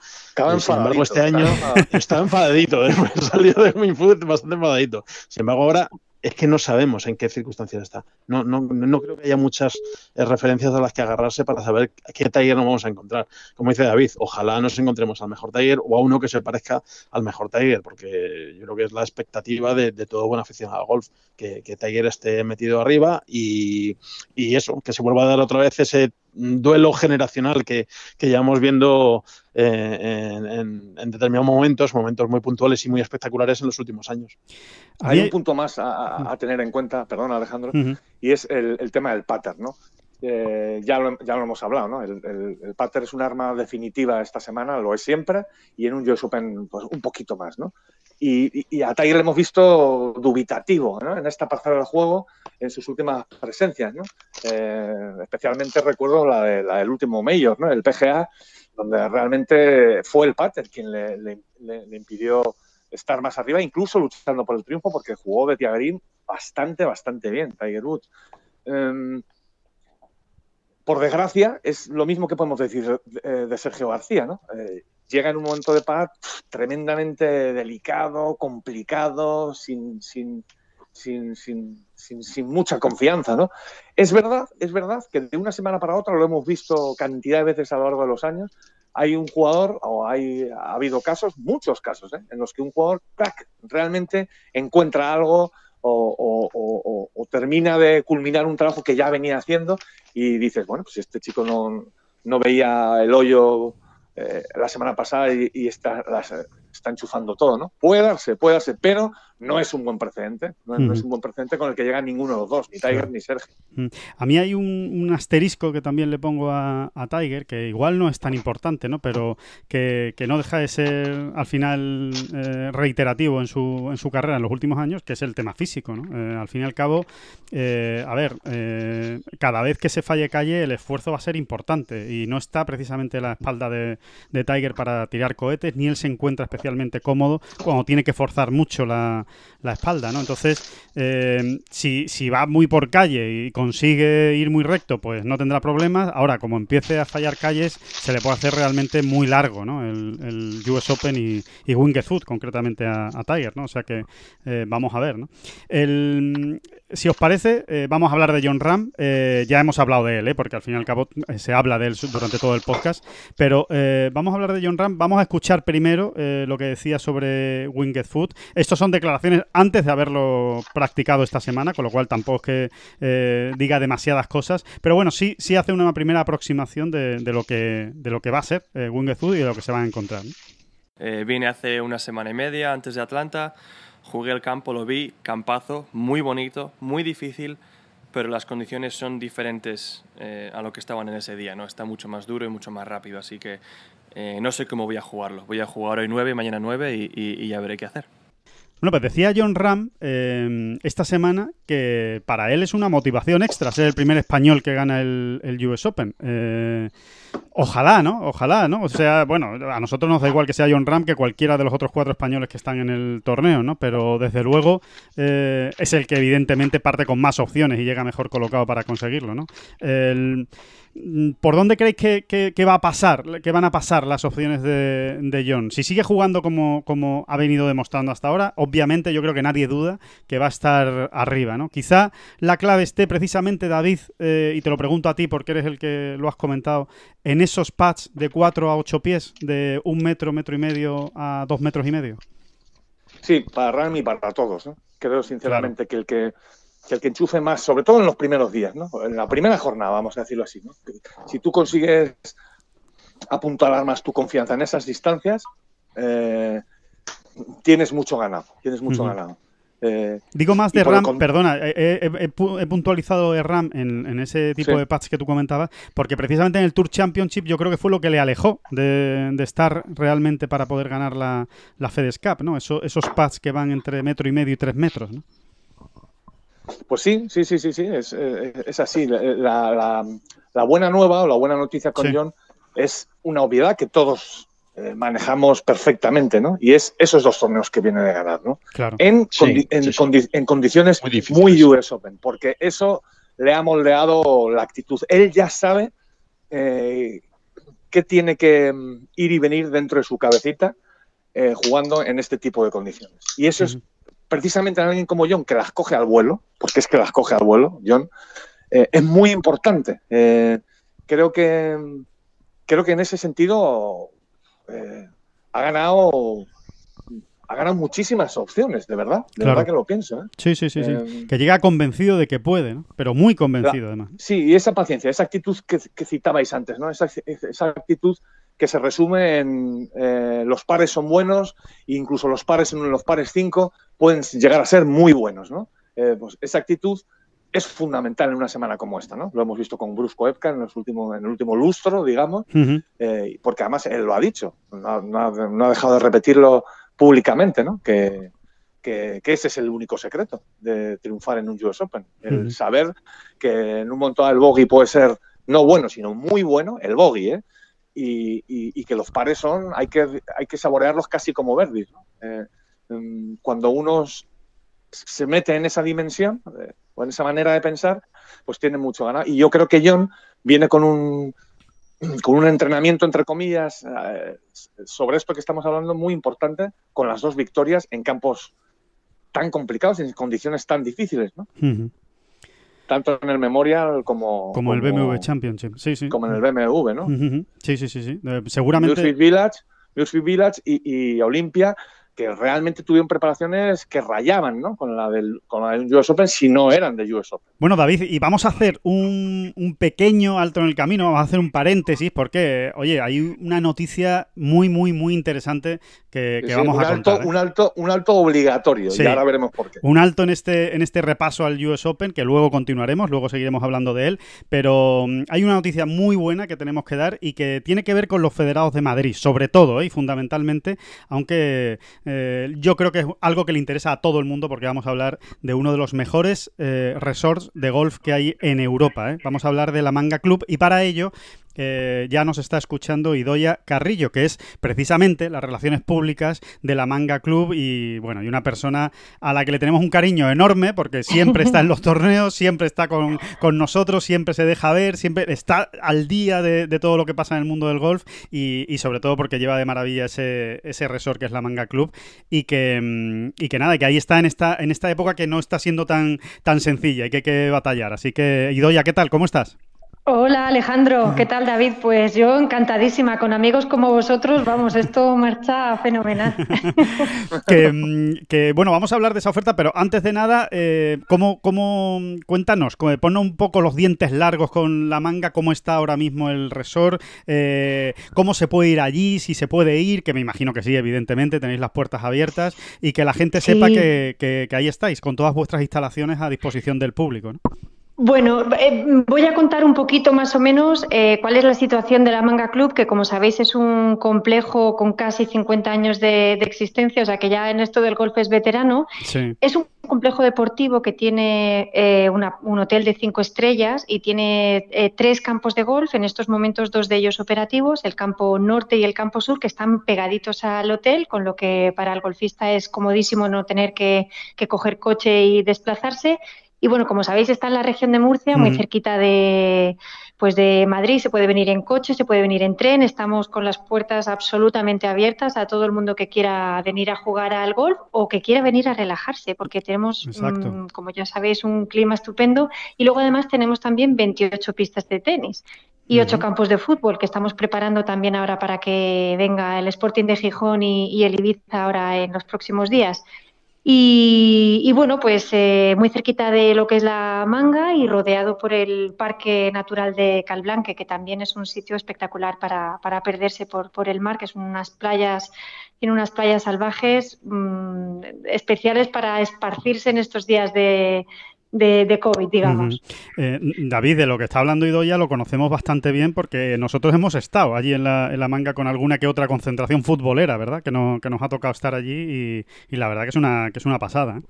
Sin embargo, este año estaba enfadadito, salió de Winfoot bastante enfadadito. Sin embargo, ahora es que no sabemos en qué circunstancias está. No, no, no creo que haya muchas eh, referencias a las que agarrarse para saber qué taller nos vamos a encontrar. Como dice David, ojalá nos encontremos al mejor taller o a uno que se parezca al mejor taller, porque yo creo que es la expectativa de, todo buen aficionado al golf, que, que esté metido arriba y, y eso, que se vuelva a dar otra vez ese duelo generacional que, que llevamos viendo eh, en, determinados momentos, momentos muy puntuales y muy espectaculares en los últimos años. Hay un punto más a, tener en cuenta, perdón Alejandro, y es el, tema del pattern, ¿no? Eh, ya, lo, ya lo hemos hablado, ¿no? El, el, pattern es un arma definitiva esta semana, lo es siempre, y en un US Open pues, un poquito más, ¿no? Y, a Tiger le hemos visto dubitativo ¿no? en esta parcela del juego en sus últimas presencias. ¿no? Eh, especialmente recuerdo la, de, la, del último Mayor, ¿no? el PGA, donde realmente fue el pater quien le, impidió estar más arriba, incluso luchando por el triunfo, porque jugó de Tiagerín bastante, bastante bien, Tiger Woods. Em, por desgracia, es lo mismo que podemos decir de, Sergio García, ¿no? Eh, llega en un momento de paz tremendamente delicado, complicado, sin, sin, sin, sin, mucha confianza, ¿no? Es verdad, es verdad que de una semana para otra, lo hemos visto cantidad de veces a lo largo de los años, hay un jugador, o hay, ha habido casos, muchos casos, ¿eh? en los que un jugador, crack, realmente encuentra algo o, o, termina de culminar un trabajo que ya venía haciendo y dices, bueno, pues este chico no, no veía el hoyo eh, la semana pasada y, está, está enchufando todo, ¿no? Puede darse, puede darse, pero no es un buen precedente. No, es un buen precedente con el que llega ninguno de los dos, ni Tiger ni Sergio. A mí hay un, asterisco que también le pongo a, Tiger, que igual no es tan importante, ¿no? Pero que, no deja de ser al final eh, reiterativo en su, en su carrera en los últimos años, que es el tema físico, ¿no? Eh, al fin y al cabo, eh, a ver, cada vez que se falle calle, el esfuerzo va a ser importante y no está precisamente la espalda de, de Tiger para tirar cohetes, ni él se encuentra especialmente cómodo cuando tiene que forzar mucho la, la espalda, ¿no? Entonces, eh, si, si, va muy por calle y consigue ir muy recto, pues no tendrá problemas. Ahora, como empiece a fallar calles, se le puede hacer realmente muy largo, ¿no? El, el US Open y, y Winged Foot, concretamente a, Tiger, ¿no? O sea que eh, vamos a ver, ¿no? El, si os parece, eh, vamos a hablar de John Ram. ya hemos hablado de él, porque al fin y al cabo se habla de él durante todo el podcast. Pero vamos a hablar de John Ram. Vamos a escuchar primero lo que decía sobre Winged Foot. Estos son declaraciones antes de haberlo practicado esta semana, con lo cual tampoco es que eh, diga demasiadas cosas, pero bueno, sí, sí hace una primera aproximación de, lo, que, de lo que va a ser eh, y de lo que se va a encontrar. Eh, vine hace una semana y media antes de Atlanta, jugué el campo, lo vi, campazo, muy bonito, muy difícil, pero las condiciones son diferentes eh, a lo que estaban en ese día, ¿no? Está mucho más duro y mucho más rápido, así que no sé cómo voy a jugarlo. Voy a jugar hoy 9, mañana 9 y ya veré qué hacer. Bueno, pues decía John Ram eh, esta semana que para él es una motivación extra ser el primer español que gana el, US Open. Eh, ojalá, ¿no? Ojalá, ¿no? O sea, bueno, a nosotros nos da igual que sea John Ram que cualquiera de los otros cuatro españoles que están en el torneo, ¿no? Pero desde luego eh, es el que evidentemente parte con más opciones y llega mejor colocado para conseguirlo, ¿no? El, ¿Por dónde creéis que, va a pasar, que van a pasar las opciones de, John? Si sigue jugando como, como, ha venido demostrando hasta ahora, obviamente yo creo que nadie duda que va a estar arriba, ¿no? Quizá la clave esté precisamente, David, eh, y te lo pregunto a ti porque eres el que lo has comentado, en esos pads de 4 a 8 pies, de un metro, metro y medio a dos metros y medio. Sí, para Ram y para todos. Creo sinceramente que el que que el que enchufe más, sobre todo en los primeros días, ¿no? En la primera jornada, vamos a decirlo así, ¿no? Si tú consigues apuntalar más tu confianza en esas distancias, eh, tienes mucho ganado, tienes mucho ganado. Eh, Digo más de RAM, perdona, he, puntualizado de RAM en, ese tipo de pads que tú comentabas, porque precisamente en el Tour Championship yo creo que fue lo que le alejó de, estar realmente para poder ganar la, la FedEx Cup, ¿no? esos pads que van entre metro y medio y tres metros, ¿no? Pues sí, sí, sí, sí, sí, es, eh, así. La, buena nueva o la buena noticia con John es una obviedad que todos eh, manejamos perfectamente, ¿no? Y es esos dos torneos que viene de ganar, ¿no? En, en, condiciones muy, US Open, porque eso le ha moldeado la actitud. Él ya sabe eh, qué tiene que mm, ir y venir dentro de su cabecita jugando en este tipo de condiciones. Y eso es precisamente alguien como John, que las coge al vuelo, porque es que las coge al vuelo, John, eh, es muy importante. Eh, creo que creo que en ese sentido eh, ha ganado ha ganado muchísimas opciones, de verdad, de verdad que lo pienso. Sí, sí, sí, sí. Que llega convencido de que puede, ¿no? pero muy convencido además. Sí, y esa paciencia, esa actitud que, citabais antes, ¿no? Esa, esa, actitud que se resume en los pares son buenos, e incluso los pares en los pares 5 pueden llegar a ser muy buenos, ¿no? Eh, pues esa actitud es fundamental en una semana como esta, ¿no? Lo hemos visto con Brusco Epka en, en el último lustro, digamos, eh, porque además él lo ha dicho, no, ha, dejado de repetirlo públicamente, ¿no? Que, ese es el único secreto de triunfar en un US Open, el saber que en un momento el bogey puede ser no bueno, sino muy bueno, el bogey, ¿eh? Y, que los pares son, hay que, hay que saborearlos casi como verdes, ¿no? Eh, Em, cuando uno se mete en esa dimensión eh, o en esa manera de pensar, pues tiene mucho ganar. Y yo creo que John viene con un, con un entrenamiento, entre comillas, eh, sobre esto que estamos hablando, muy importante, con las dos victorias en campos tan complicados, en condiciones tan difíciles, ¿no? Tanto en el Memorial como... Como, el BMW Championship, sí, sí. Como en el BMW, ¿no? Sí, sí, sí, sí. seguramente... Village, Village y, y Olimpia que realmente tuvieron preparaciones que rayaban ¿no? con, la del, con la del US Open si no eran de US Open. Bueno, David, y vamos a hacer un, un, pequeño alto en el camino, vamos a hacer un paréntesis, porque, oye, hay una noticia muy, muy, muy interesante que, que Sí, vamos un, a alto, contar. ¿eh? un, alto, un alto obligatorio, Sí. y ahora veremos por qué. Un alto en este, en este repaso al US Open, que luego continuaremos, luego seguiremos hablando de él, pero mm, hay una noticia muy buena que tenemos que dar y que tiene que ver con los federados de Madrid, sobre todo ¿eh? y fundamentalmente, aunque eh, yo creo que es algo que le interesa a todo el mundo porque vamos a hablar de uno de los mejores resorts de golf que hay en Europa. Vamos a hablar de la Manga Club y para ello eh, ya nos está escuchando Idoya Carrillo, que es precisamente las relaciones públicas de la Manga Club y bueno, y una persona a la que le tenemos un cariño enorme porque siempre está en los torneos, siempre está con, con nosotros, siempre se deja ver, siempre está al día de, de todo lo que pasa en el mundo del golf y, y sobre todo porque lleva de maravilla ese, ese resort que es la Manga Club y que, mm, y que nada, que ahí está en esta, en esta época que no está siendo tan, tan sencilla y que hay que batallar. Así que, Idoya, ¿qué tal? ¿Cómo estás? Hola Alejandro, ¿qué tal David? Pues yo encantadísima, con amigos como vosotros, vamos, esto marcha fenomenal. que, mm, que, bueno, vamos a hablar de esa oferta, pero antes de nada, eh, ¿cómo, cómo, cuéntanos, como- ponnos un poco los dientes largos con la manga, cómo está ahora mismo el resort, eh, cómo se puede ir allí, si se puede ir, que me imagino que sí, evidentemente, tenéis las puertas abiertas y que la gente sepa Sí. que, que- que ahí estáis, con todas vuestras instalaciones a disposición del público. ¿no? Bueno, eh, voy a contar un poquito más o menos eh, cuál es la situación de la Manga Club, que como sabéis es un complejo con casi 50 años de, de existencia, o sea que ya en esto del golf es veterano. Sí. Es un complejo deportivo que tiene eh, una- un hotel de cinco estrellas y tiene eh, tres campos de golf, en estos momentos dos de ellos operativos, el campo norte y el campo sur, que están pegaditos al hotel, con lo que para el golfista es comodísimo no tener que, que coger coche y desplazarse. Y bueno, como sabéis, está en la región de Murcia, muy cerquita de, pues de Madrid. Se puede venir en coche, se puede venir en tren. Estamos con las puertas absolutamente abiertas a todo el mundo que quiera venir a jugar al golf o que quiera venir a relajarse, porque tenemos, mm, como ya sabéis, un clima estupendo. Y luego además tenemos también 28 pistas de tenis y ocho campos de fútbol que estamos preparando también ahora para que venga el Sporting de Gijón y, y el Ibiza ahora en los próximos días. Y, bueno, pues eh, muy cerquita de lo que es la manga y rodeado por el Parque Natural de Calblanque, que también es un sitio espectacular para, para perderse por, por el mar, que son unas playas, tiene unas playas salvajes mm, especiales para esparcirse en estos días de, de, de COVID, digamos. Eh, David, de lo que está hablando Idoya lo conocemos bastante bien porque nosotros hemos estado allí en la, en la manga con alguna que otra concentración futbolera, ¿verdad? Que, no, que nos ha tocado estar allí y, y la verdad que es una, que es una pasada. ¿eh?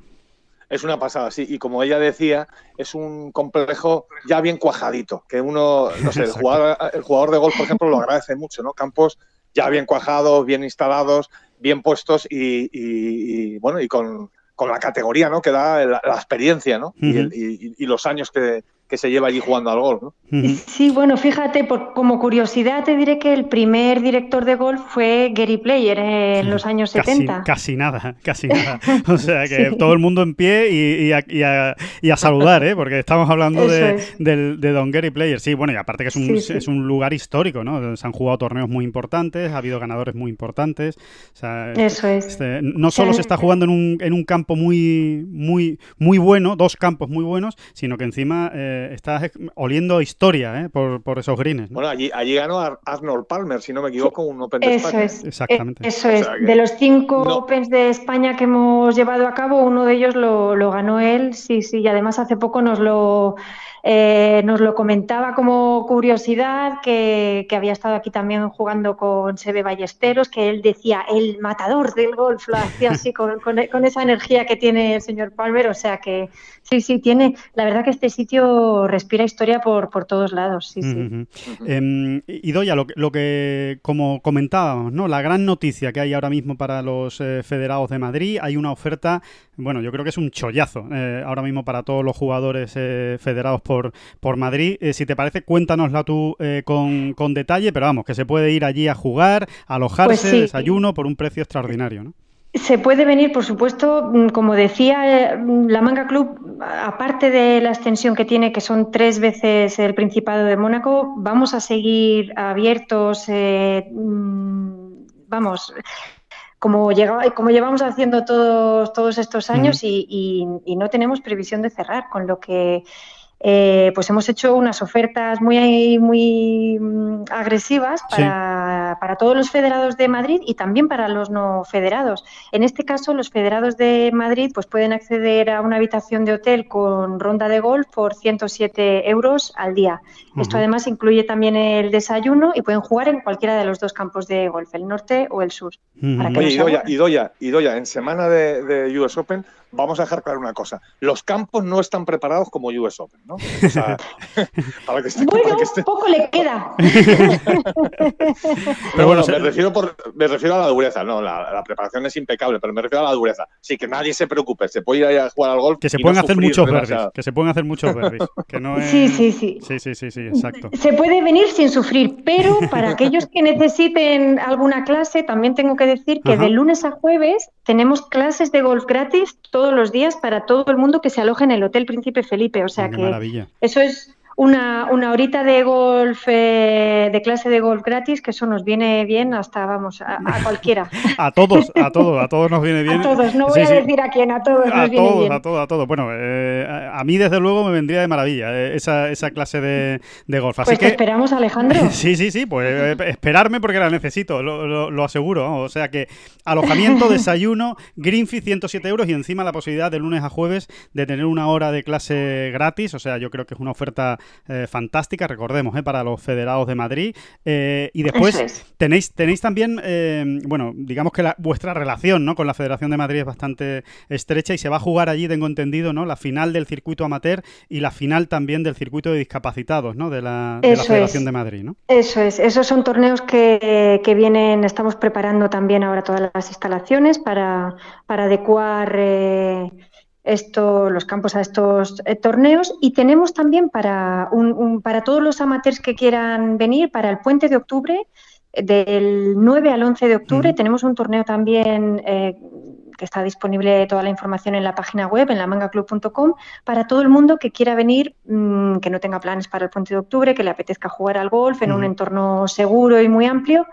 Es una pasada, sí. Y como ella decía, es un complejo ya bien cuajadito, que uno, no sé, el jugador, el jugador de golf, por ejemplo, lo agradece mucho, ¿no? Campos ya bien cuajados, bien instalados, bien puestos y, y- y, bueno, y con, con la categoría, ¿no? Que da la, la experiencia, ¿no? Y, el- y- y los años que, que se lleva allí jugando al golf, ¿no? Sí, bueno, fíjate, por, como curiosidad te diré que el primer director de golf fue Gary Player eh, en los años Casi, 70. casi nada, casi nada. O sea que Sí. todo el mundo en pie y, y a, y a- y a saludar, ¿eh? Porque estamos hablando de, es. del- de Don Gary Player. Sí, bueno, y aparte que es un, Sí, sí. es un lugar histórico, ¿no? Se han jugado torneos muy importantes, ha habido ganadores muy importantes. O sea, Eso es. este, no solo se está jugando en un, en un campo muy, muy, muy bueno, dos campos muy buenos, sino que encima eh, estás oliendo historia ¿eh? por, por esos greens. ¿no? Bueno, allí, allí ganó Ar- Arnold Palmer, si no me equivoco, un Open de Eso España. es. Exactamente. Eh, Eso O es. sea que- De los cinco No. Opens de España que hemos llevado a cabo, uno de ellos lo, lo ganó él, sí, sí, y además hace poco nos lo, eh, nos lo comentaba como curiosidad, que, había estado aquí también jugando con Sebe Ballesteros, que él decía, el matador del golf, lo hacía así con, esa energía que tiene el señor Palmer, o sea que sí, sí, tiene, la verdad que este sitio respira historia por, por todos lados, sí, sí. Em, Doya, lo, que- lo que, como comentábamos, ¿no? La gran noticia que hay ahora mismo para los eh, federados de Madrid, hay una oferta, bueno, yo creo que es un chollazo eh, ahora mismo para todos los jugadores eh, federados por, por Madrid. Eh, si te parece, cuéntanosla tú eh, con, con detalle, pero vamos, que se puede ir allí a jugar, alojarse, Pues sí. desayuno, por un precio extraordinario, ¿no? Se puede venir, por supuesto, mm, como decía, eh, la Manga Club, aparte de la extensión que tiene, que son tres veces el Principado de Mónaco, vamos a seguir abiertos, eh, mm, vamos, como, llega, como llevamos haciendo todos, todos estos años y, no tenemos previsión de cerrar, con lo que eh, pues hemos hecho unas ofertas muy, muy mm, agresivas para, para, todos los federados de Madrid y también para los no federados. En este caso, los federados de Madrid pues pueden acceder a una habitación de hotel con ronda de golf por 107 euros al día. Esto además incluye también el desayuno y pueden jugar en cualquiera de los dos campos de golf, el norte o el sur. Oye, Idoya, Idoya, Idoya, en semana de, de US Open vamos a dejar claro una cosa. Los campos no están preparados como US Open, ¿no? O sea, para que esté, bueno, poco le queda. pero bueno, me, refiero por, me refiero a la dureza, no, la, preparación es impecable, pero me refiero a la dureza. Sí, que nadie se preocupe, se puede ir a jugar al golf. Que se pueden hacer muchos verdes, que se pueden hacer muchos verdes. Que no es... Sí, sí, sí. Sí, sí, sí, sí, exacto. Se puede venir sin sufrir, pero para aquellos que necesiten alguna clase, también tengo que decir que de lunes a jueves tenemos clases de golf gratis todos los días para todo el mundo que se aloje en el Hotel Príncipe Felipe. O sea que eso es una, una horita de golf, eh, de clase de golf gratis, que eso nos viene bien hasta, vamos, a, cualquiera. a todos, a todos, a todos nos viene bien. A todos, no voy a decir a quién, a todos a nos viene todos, bien. A todos, a todos. Bueno, eh, a mí desde luego me vendría de maravilla eh, esa, esa clase de, de golf. Así pues que... te esperamos, Alejandro. sí, sí, sí, pues esperarme porque la necesito, lo, lo, aseguro. O sea que alojamiento, desayuno, green fee 107 euros y encima la posibilidad de lunes a jueves de tener una hora de clase gratis. O sea, yo creo que es una oferta fantástica recordemos, ¿eh? para los federados de Madrid. Eh, y después tenéis, tenéis también, eh, bueno, digamos que la, vuestra relación ¿no? con la Federación de Madrid es bastante estrecha y se va a jugar allí, tengo entendido, ¿no? la final del circuito amateur y la final también del circuito de discapacitados ¿no? de, la, Federación de Madrid. ¿no? Eso es, esos son torneos que, que, vienen, estamos preparando también ahora todas las instalaciones para, para adecuar esto, los campos a estos eh, torneos. Y tenemos también para, un, para todos los amateurs que quieran venir para el puente de octubre, del 9 al 11 de octubre, tenemos un torneo también eh, que está disponible toda la información en la página web, en la mangaclub.com, para todo el mundo que quiera venir, mm, que no tenga planes para el puente de octubre, que le apetezca jugar al golf en un entorno seguro y muy amplio.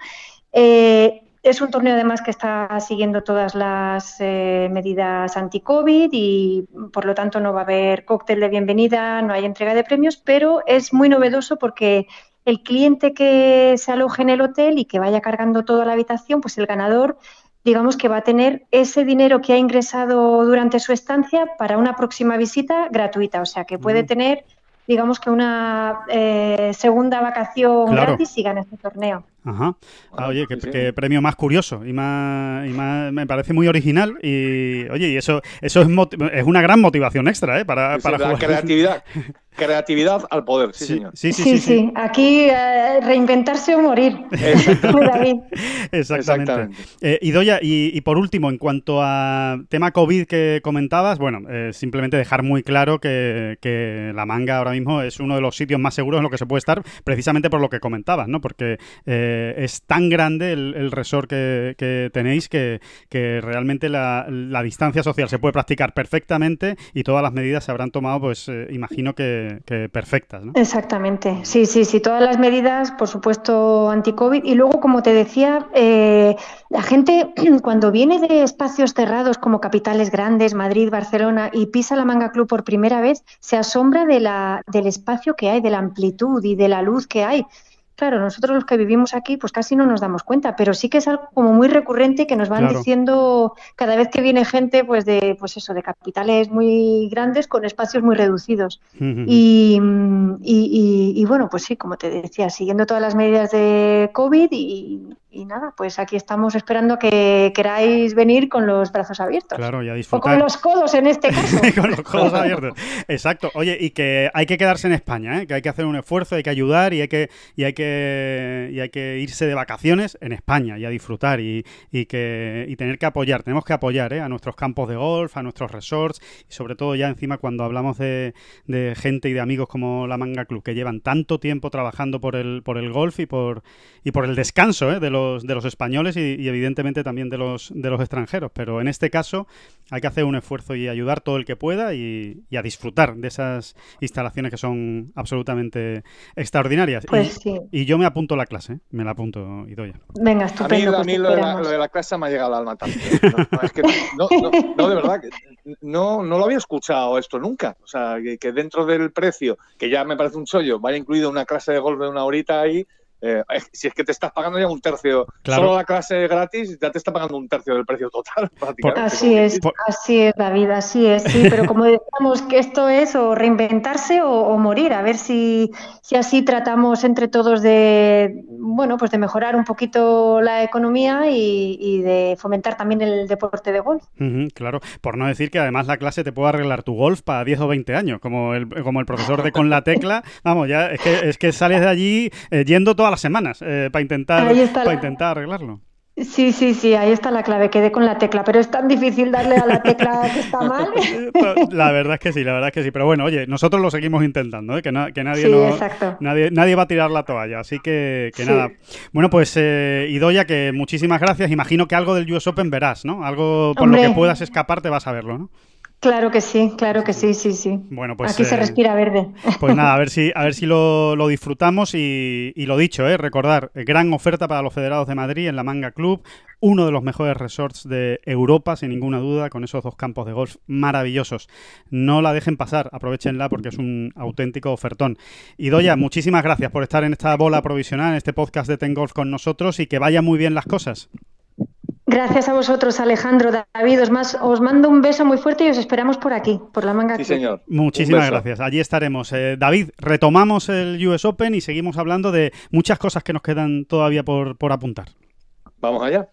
Eh, es un torneo además que está siguiendo todas las eh, medidas anti-COVID y por lo tanto no va a haber cóctel de bienvenida, no hay entrega de premios, pero es muy novedoso porque el cliente que se aloje en el hotel y que vaya cargando toda la habitación, pues el ganador digamos que va a tener ese dinero que ha ingresado durante su estancia para una próxima visita gratuita, o sea que puede mm. tener digamos que una eh, segunda vacación gratis si gana este torneo. Ajá. Ah, oye, qué, premio más curioso y más, y más me parece muy original y oye, y eso eso es, es una gran motivación extra, ¿eh? Para, para La creatividad, creatividad al poder, sí, señor. Sí, sí, sí. Aquí eh, reinventarse o morir. Exactamente. Exactamente. Eh, Idoya, y, y, por último, en cuanto a tema COVID que comentabas, bueno, eh, simplemente dejar muy claro que, que, la manga ahora mismo es uno de los sitios más seguros en lo que se puede estar, precisamente por lo que comentabas, ¿no? Porque eh, es tan grande el, resort que, tenéis que, realmente la, distancia social se puede practicar perfectamente y todas las medidas se habrán tomado, pues eh, imagino que, perfectas. Exactamente, sí, sí, sí, todas las medidas, por supuesto, anti-COVID. Y luego, como te decía, eh, la gente cuando viene de espacios cerrados como capitales grandes, Madrid, Barcelona, y pisa la Manga Club por primera vez, se asombra de la, del espacio que hay, de la amplitud y de la luz que hay. Claro, nosotros los que vivimos aquí, pues casi no nos damos cuenta, pero sí que es algo como muy recurrente que nos van diciendo cada vez que viene gente, pues de, pues eso, de capitales muy grandes con espacios muy reducidos. y, y, y, bueno, pues sí, como te decía, siguiendo todas las medidas de COVID y, y nada, pues aquí estamos esperando que queráis venir con los brazos abiertos. Claro, y a disfrutar. O con los codos en este caso. con los codos abiertos. Exacto. Oye, y que hay que quedarse en España, ¿eh? que hay que hacer un esfuerzo, hay que ayudar y hay que, y hay que, y hay que irse de vacaciones en España y a disfrutar y, y que, y tener que apoyar. Tenemos que apoyar ¿eh? a nuestros campos de golf, a nuestros resorts y sobre todo ya encima cuando hablamos de, de gente y de amigos como la Manga Club que llevan tanto tiempo trabajando por el, por el golf y por, y por el descanso ¿eh? de los los, de los españoles y, evidentemente también de los, de los extranjeros. Pero en este caso hay que hacer un esfuerzo y ayudar todo el que pueda y, a disfrutar de esas instalaciones que son absolutamente extraordinarias. Pues y, y yo me apunto la clase, ¿eh? me la apunto, Idoya. Venga, estupendo. A mí, pues lo, de la, clase me ha llegado al alma también. No, no, de verdad, no, no lo había escuchado esto nunca. O sea, que, dentro del precio, que ya me parece un chollo, vaya incluido una clase de golf de una horita ahí, eh, si es que te estás pagando ya un tercio, solo la clase gratis ya te está pagando un tercio del precio total. así es, así es, David, así es, sí, pero como decíamos que esto es o reinventarse o, morir, a ver si, si, así tratamos entre todos de, bueno, pues de mejorar un poquito la economía y, de fomentar también el deporte de golf. claro, por no decir que además la clase te puede arreglar tu golf para 10 o 20 años, como el, como el profesor de con la tecla, vamos, ya es que, es que sales de allí eh, yendo toda semanas eh, para intentar, para intentar arreglarlo. Sí, sí, sí, ahí está la clave, quedé con la tecla, pero es tan difícil darle a la tecla que está mal. La verdad es que sí, la verdad es que sí, pero bueno, oye, nosotros lo seguimos intentando, ¿eh? que, que nadie, no, nadie, nadie va a tirar la toalla, así que, que nada. Bueno, pues eh, Idoya, que muchísimas gracias, imagino que algo del US Open verás, ¿no? Algo por lo que puedas escapar te vas a verlo, ¿no? Claro que sí, claro que sí, sí, sí. Bueno, pues aquí se eh, respira verde. Pues nada, a ver si, a ver si lo, disfrutamos y, lo dicho, ¿eh? recordar, gran oferta para los federados de Madrid en la Manga Club, uno de los mejores resorts de Europa, sin ninguna duda, con esos dos campos de golf maravillosos. No la dejen pasar, aprovechenla porque es un auténtico ofertón. Y Doya, muchísimas gracias por estar en esta bola provisional, en este podcast de Ten Golf con nosotros y que vayan muy bien las cosas. Gracias a vosotros, Alejandro, David. Os, os, mando un beso muy fuerte y os esperamos por aquí, por la manga. Sí, señor. Muchísimas gracias. Allí estaremos. Eh, David, retomamos el US Open y seguimos hablando de muchas cosas que nos quedan todavía por, apuntar. Vamos allá.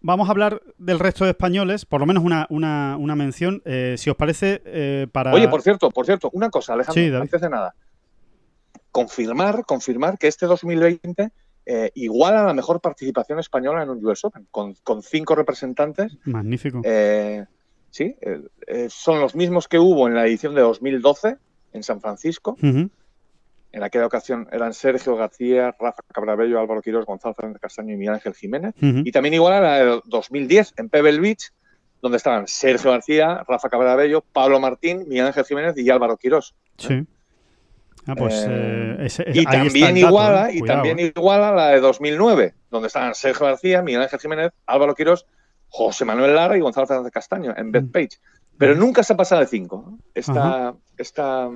Vamos a hablar del resto de españoles, por lo menos una, una, una mención, eh, si os parece, eh, para... Oye, por cierto, por cierto, una cosa, Alejandro, sí, antes de nada. Confirmar, confirmar que este 2020 eh, igual a la mejor participación española en un US Open, con, cinco representantes. Magnífico. Eh, sí, eh, son los mismos que hubo en la edición de 2012 en San Francisco. En aquella ocasión eran Sergio García, Rafa Cabrabello, Álvaro Quirós, Gonzalo Fernández Castaño y Miguel Ángel Jiménez. Y también igual a la de 2010 en Pebble Beach, donde estaban Sergio García, Rafa Cabrabello, Pablo Martín, Miguel Ángel Jiménez y Álvaro Quirós. Sí. Ah, pues, eh, eh, y también iguala y también iguala la de 2009, donde estaban Sergio García, Miguel Ángel Jiménez, Álvaro Quirós, José Manuel Lara y Gonzalo Fernández Castaño en Bethpage. Pero nunca se ha pasado de 5. Esta, esta,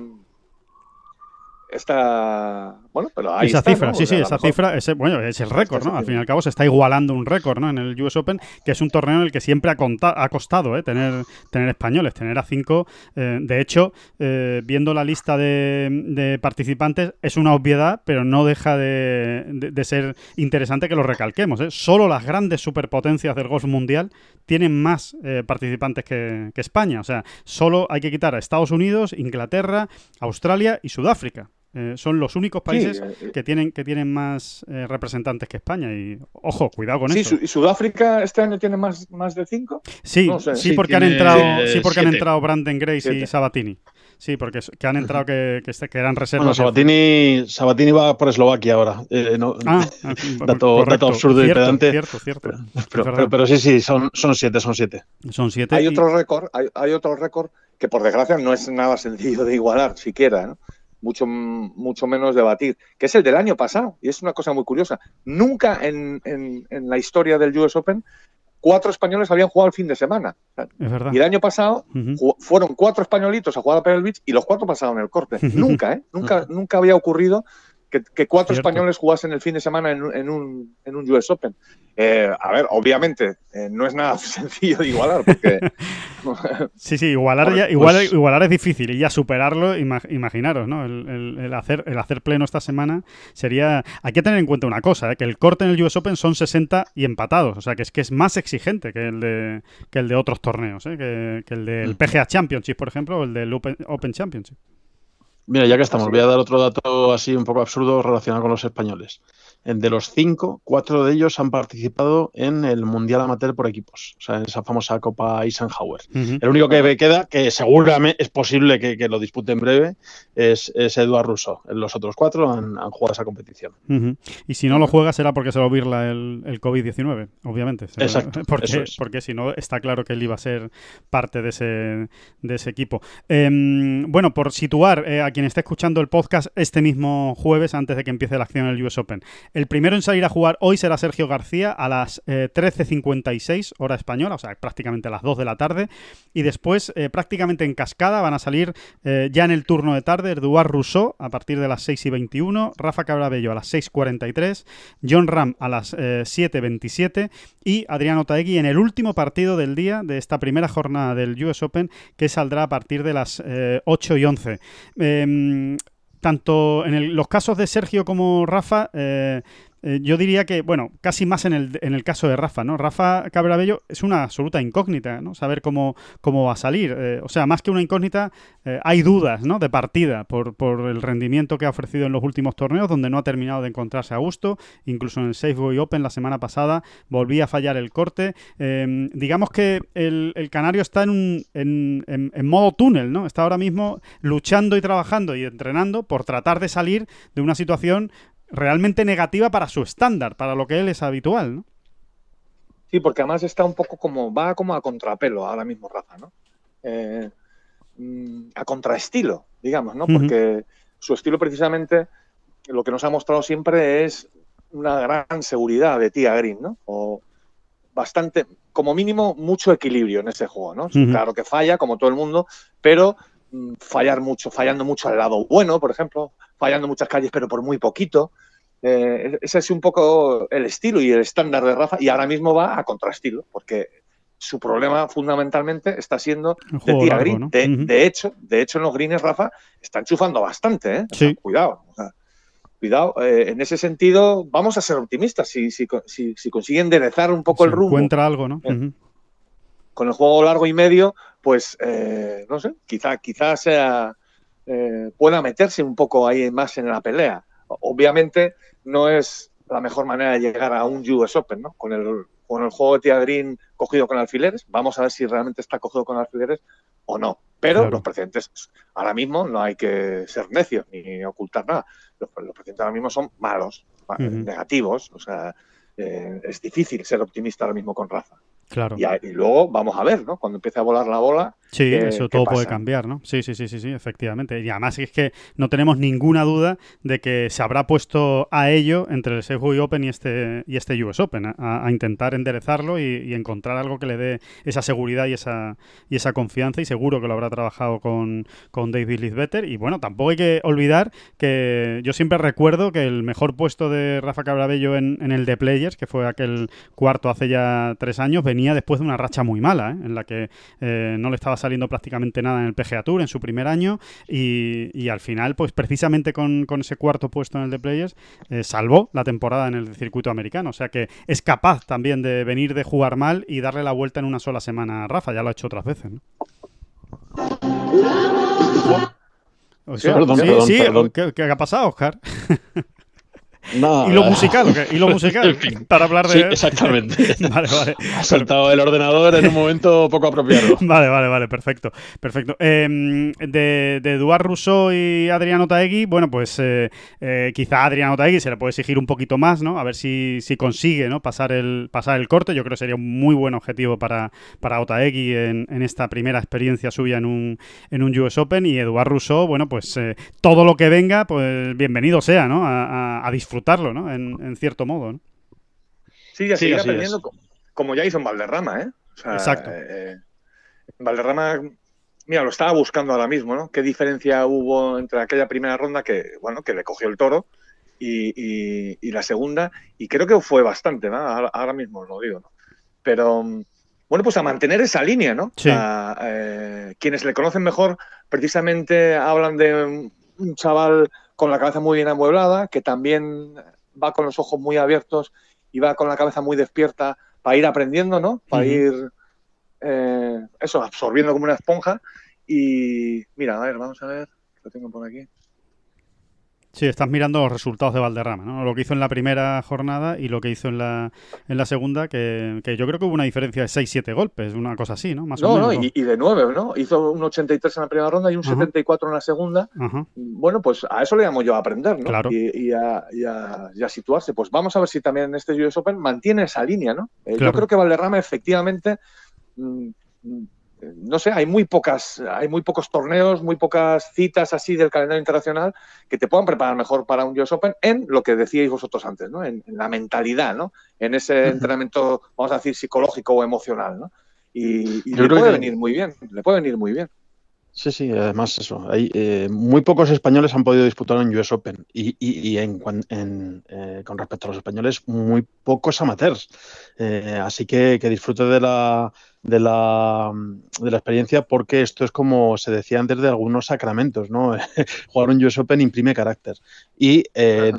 esta bueno pero ahí esa cifra sí sí esa cifra es, bueno es el récord no al fin y al cabo se está igualando un récord no en el US Open que es un torneo en el que siempre ha, ha costado ¿eh? tener tener españoles tener a cinco eh, de hecho eh, viendo la lista de, participantes es una obviedad pero no deja de, ser interesante que lo recalquemos solo las grandes superpotencias del golf mundial tienen más participantes que, que España o sea solo hay que quitar a Estados Unidos Inglaterra Australia y Sudáfrica eh, son los únicos países eh, eh. que tienen que tienen más representantes que España y ojo cuidado con eso. ¿Y Sudáfrica este año tiene más, más de cinco? Sí, sí, porque han entrado, sí porque han entrado Brandon Grace y Sabatini. Sí, porque que han entrado que, que, este, eran reservas. Bueno, Sabatini, Sabatini va por Eslovaquia ahora. ah, dato, dato, absurdo y pedante. Cierto, cierto. Pero, pero, sí, sí, son, son siete, son siete. Son siete. Hay otro récord, hay, hay, otro récord que por desgracia no es nada sencillo de igualar siquiera, ¿no? Mucho, mucho menos debatir, que es el del año pasado. Y es una cosa muy curiosa. Nunca en, en, la historia del US Open cuatro españoles habían jugado el fin de semana. Y el año pasado fueron cuatro españolitos a jugar a Pebble Beach y los cuatro pasaron el corte. nunca, ¿eh? Nunca, nunca había ocurrido que, cuatro españoles jugasen el fin de semana en, un, en un US Open. Eh, a ver, obviamente, eh, no es nada sencillo de igualar, porque... sí, sí, igualar, ya, pues igualar es difícil y ya superarlo, imaginaros, ¿no? El, hacer, el hacer pleno esta semana sería... Hay que tener en cuenta una cosa, ¿eh? que el corte en el US Open son 60 y empatados, o sea, que es que es más exigente que el de, que el de otros torneos, que, que, el del PGA Championship, por ejemplo, o el del Open Championship. Mira, ya que estamos, voy a dar otro dato así un poco absurdo relacionado con los españoles. De los cinco, cuatro de ellos han participado en el Mundial Amateur por equipos, o sea, en esa famosa Copa Eisenhower. El único que me queda, que seguramente es posible que, lo dispute en breve, es, es Eduard Russo. Los otros cuatro han, jugado esa competición. Y si no lo juega será porque se lo virla el, el COVID-19, obviamente. Exacto. Porque, porque si no, está claro que él iba a ser parte de ese, de ese equipo. Em, bueno, por situar eh, a quien esté escuchando el podcast este mismo jueves, antes de que empiece la acción en el US Open. El primero en salir a jugar hoy será Sergio García a las 13.56 eh, hora española, o sea, prácticamente a las 2 de la tarde. Y después, eh, prácticamente en cascada, van a salir ya en el turno de tarde Eduard Rousseau a partir de las 6 y 21, Rafa Cabrabello a las 6.43, John Ram a las 7.27 y Adriano Taegui en el último partido del día de esta primera jornada del US Open que saldrá a partir de las 8 y 11 tanto en los casos de Sergio como Rafa, eh, eh, yo diría que, bueno, casi más en el, en el caso de Rafa, ¿no? Rafa Cabrabello es una absoluta incógnita, ¿no? Saber cómo, cómo va a salir. Eh, o sea, más que una incógnita, eh, hay dudas, ¿no? De partida por, por, el rendimiento que ha ofrecido en los últimos torneos, donde no ha terminado de encontrarse a gusto. Incluso en el Safeway Open la semana pasada volvía a fallar el corte. Em, digamos que el, el, Canario está en, un, en, en modo túnel, ¿no? Está ahora mismo luchando y trabajando y entrenando por tratar de salir de una situación realmente negativa para su estándar, para lo que él es habitual, ¿no? Sí, porque además está un poco como, va como a contrapelo ahora mismo Rafa, ¿no? Eh, mm, a contraestilo, digamos, ¿no? Porque su estilo precisamente, lo que nos ha mostrado siempre es una gran seguridad de tía Green, ¿no? O bastante, como mínimo, mucho equilibrio en ese juego, ¿no? Claro que falla, como todo el mundo, pero mm, fallar mucho, fallando mucho al lado bueno, por ejemplo, fallando muchas calles, pero por muy poquito. Eh, ese es un poco el estilo y el estándar de Rafa, y ahora mismo va a contraestilo, porque su problema fundamentalmente está siendo de tira green. De, hecho, de hecho, en los greens, Rafa, está enchufando bastante, ¿eh? cuidado. cuidado, eh, en ese sentido, vamos a ser optimistas. Si, si, si, consigue enderezar un poco el rumbo. Encuentra algo, ¿no? Eh, con el juego largo y medio, pues no sé, quizá, quizá sea eh, pueda meterse un poco ahí más en la pelea. Obviamente no es la mejor manera de llegar a un US Open, ¿no? Con el, con el juego de Tia Green cogido con alfileres. Vamos a ver si realmente está cogido con alfileres o no. Pero los precedentes, ahora mismo no hay que ser necios ni ocultar nada. Los, precedentes ahora mismo son malos, negativos. O sea, eh, es difícil ser optimista ahora mismo con Rafa. Claro. Y, luego vamos a ver, ¿no? Cuando empiece a volar la bola. Sí, eso todo puede cambiar, ¿no? Sí, sí, sí, sí, sí, efectivamente. Y además es que no tenemos ninguna duda de que se habrá puesto a ello entre el Safeway Open y este, y este US Open, a, intentar enderezarlo y, encontrar algo que le dé esa seguridad y esa, y esa confianza. Y seguro que lo habrá trabajado con, con David Lisbetter. Y bueno, tampoco hay que olvidar que yo siempre recuerdo que el mejor puesto de Rafa Cabrabello en, en el de Players, que fue aquel cuarto hace ya tres años, venía después de una racha muy mala, ¿eh? en la que eh, no le estaba saliendo prácticamente nada en el PGA Tour en su primer año y, al final, pues precisamente con, ese cuarto puesto en el de Players, eh, salvó la temporada en el circuito americano. O sea que es capaz también de venir de jugar mal y darle la vuelta en una sola semana a Rafa, ya lo ha hecho otras veces. sí, ¿qué, ha pasado, Oscar? y lo musical, ¿qué? Y lo musical, para hablar de... Sí, exactamente. vale, vale. Ha saltado el ordenador en un momento poco apropiado. vale, vale, vale, perfecto. Perfecto. Em, de, de Eduard Rousseau y Adriano Taegui, bueno, pues eh, eh, quizá a Adriano Taegui se le puede exigir un poquito más, ¿no? A ver si, si consigue, ¿no? Pasar el, pasar el corte. Yo creo que sería un muy buen objetivo para, para Otaegui en, en esta primera experiencia suya en un, en un US Open. Y Eduard Rousseau, bueno, pues eh, todo lo que venga, pues bienvenido sea, ¿no? a disfrutar disfrutarlo, ¿no? En, cierto modo, ¿no? Sí, ya sigue aprendiendo como ya hizo en Valderrama, ¿eh? Exacto. Eh, Valderrama, mira, lo estaba buscando ahora mismo, ¿no? ¿Qué diferencia hubo entre aquella primera ronda que, bueno, que le cogió el toro y, la segunda? Y creo que fue bastante, ¿no? Ahora, mismo lo digo, ¿no? Pero, bueno, pues a mantener esa línea, ¿no? Sí. Eh, quienes le conocen mejor precisamente hablan de un chaval con la cabeza muy bien amueblada, que también va con los ojos muy abiertos y va con la cabeza muy despierta para ir aprendiendo, ¿no? Para ir, eh, eso, absorbiendo como una esponja. Y mira, a ver, vamos a ver, lo tengo por aquí. Sí, estás mirando los resultados de Valderrama, ¿no? Lo que hizo en la primera jornada y lo que hizo en la, en la segunda, que, que yo creo que hubo una diferencia de 6-7 golpes, una cosa así, ¿no? Más no, o menos, no, y, y, de 9, ¿no? Hizo un 83 en la primera ronda y un Ajá. 74 en la segunda. Ajá. Bueno, pues a eso le llamo yo a aprender, ¿no? Claro. Y, y, a, y, a, y, a, situarse. Pues vamos a ver si también en este US Open mantiene esa línea, ¿no? Eh, claro. Yo creo que Valderrama efectivamente... Mmm, no sé, hay muy pocas, hay muy pocos torneos, muy pocas citas así del calendario internacional que te puedan preparar mejor para un US Open en lo que decíais vosotros antes, ¿no? En, en la mentalidad, ¿no? En ese entrenamiento, vamos a decir, psicológico o emocional, ¿no? Y, y le puede que... venir muy bien, le puede venir muy bien. Sí, sí, además eso. Hay, eh, muy pocos españoles han podido disputar un US Open y, y, y en, en, eh, con respecto a los españoles, muy pocos amateurs. Eh, así que, que disfrute de la, de la, de la experiencia porque esto es como se decía antes de algunos sacramentos, ¿no? Jugar un US Open imprime carácter. Y eh,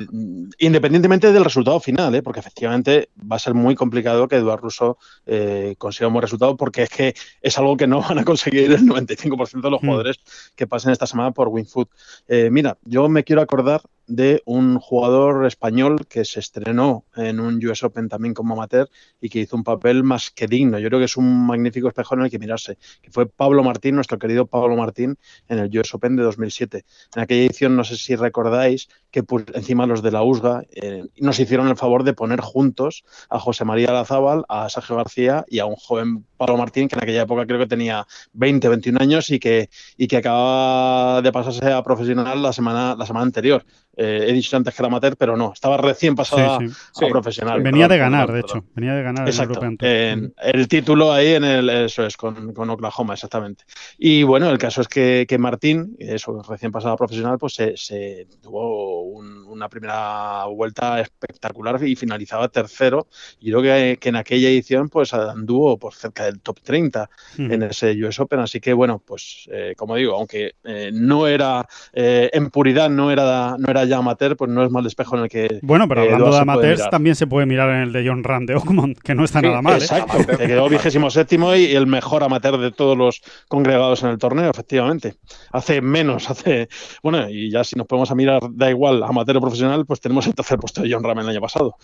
independientemente del resultado final, ¿eh? porque efectivamente va a ser muy complicado que Eduardo Russo eh, consiga un buen resultado porque es que es algo que no van a conseguir el 95% de los jugadores mm. que pasen esta semana por WinFoot. Eh, mira, yo me quiero acordar de un jugador español que se estrenó en un US Open también como amateur y que hizo un papel más que digno. Yo creo que es un magnífico espejo en el que mirarse, que fue Pablo Martín, nuestro querido Pablo Martín, en el US Open de 2007. En aquella edición, no sé si recordáis, que encima los de la USGA eh, nos hicieron el favor de poner juntos a José María Lazábal, a Sergio García y a un joven Pablo Martín, que en aquella época creo que tenía 20, 21 años y que, y que acaba de pasarse a profesional la semana, la semana anterior. Eh, he dicho antes que era amateur, pero no, estaba recién pasada sí, sí. a sí. profesional. Venía perdón, de ganar, perdón, de hecho. Venía de ganar Exacto. el en, el título ahí en el, eso es, con, con, Oklahoma, exactamente. Y bueno, el caso es que, que Martín, eso, recién pasada a profesional, pues se, se tuvo un, una primera vuelta espectacular y finalizaba tercero. Y creo que, que, en aquella edición, pues anduvo por cerca del top 30 mm. en ese US Open. Así que bueno, pues eh, como digo, aunque eh, no era eh, en puridad, no era, no era ya amateur, pues no es mal espejo en el que. Bueno, pero hablando eh, de amateurs, también se puede mirar en el de John Ram de Oakmont, que no está sí, nada mal. Exacto, ¿eh? que quedó vigésimo séptimo y el mejor amateur de todos los congregados en el torneo, efectivamente. Hace menos, hace. Bueno, y ya si nos podemos a mirar, da igual, amateur o profesional, pues tenemos el tercer puesto de John Ram el año pasado.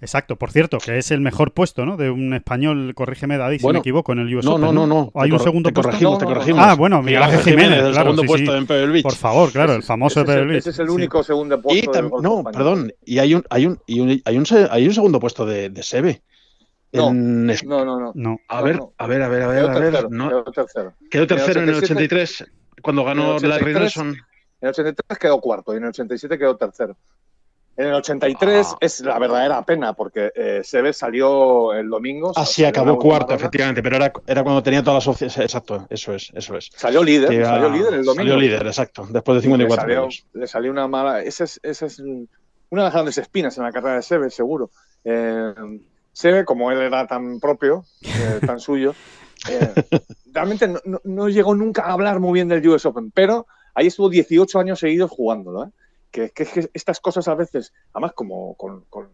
Exacto, por cierto, que es el mejor puesto, ¿no? De un español, corrígeme David bueno, si me equivoco, en el US no, Open. No, no, no. ¿Hay un segundo te puesto? Corregimos, te corregimos. Ah, bueno, Miguel Ángel Jiménez, el segundo sí, puesto sí. en Pebble Beach. Por favor, claro, el famoso ese Pebble Beach. Ese es el único sí. segundo puesto. Y tam, no, español. perdón, y hay un, hay un, y un, hay un, hay un segundo puesto de, de Sebe. No, en... no, no, no, no. A ver, a ver, a ver, a ver. Quedó a ver tercero, no. quedó tercero. Quedó tercero en el 83, cuando ganó Larry Nelson. En el 83 quedó cuarto y en el 87 quedó tercero. En el 83 ah. es la verdadera pena porque eh, Sebe salió el domingo. Ah, acabó cuarto, efectivamente, pero era, era cuando tenía todas las opciones. Exacto, eso es, eso es. Salió líder, salió líder el domingo. Salió líder, exacto, después de 54 le salió, años. Le salió una mala. Esa es, esa es una de las grandes espinas en la carrera de Sebe, seguro. Eh, Sebe, como él era tan propio, eh, tan suyo, eh, realmente no, no, no, llegó nunca a hablar muy bien del US Open, pero ahí estuvo 18 años seguidos jugándolo. ¿eh? Que, que, que, estas cosas a veces, además como con, con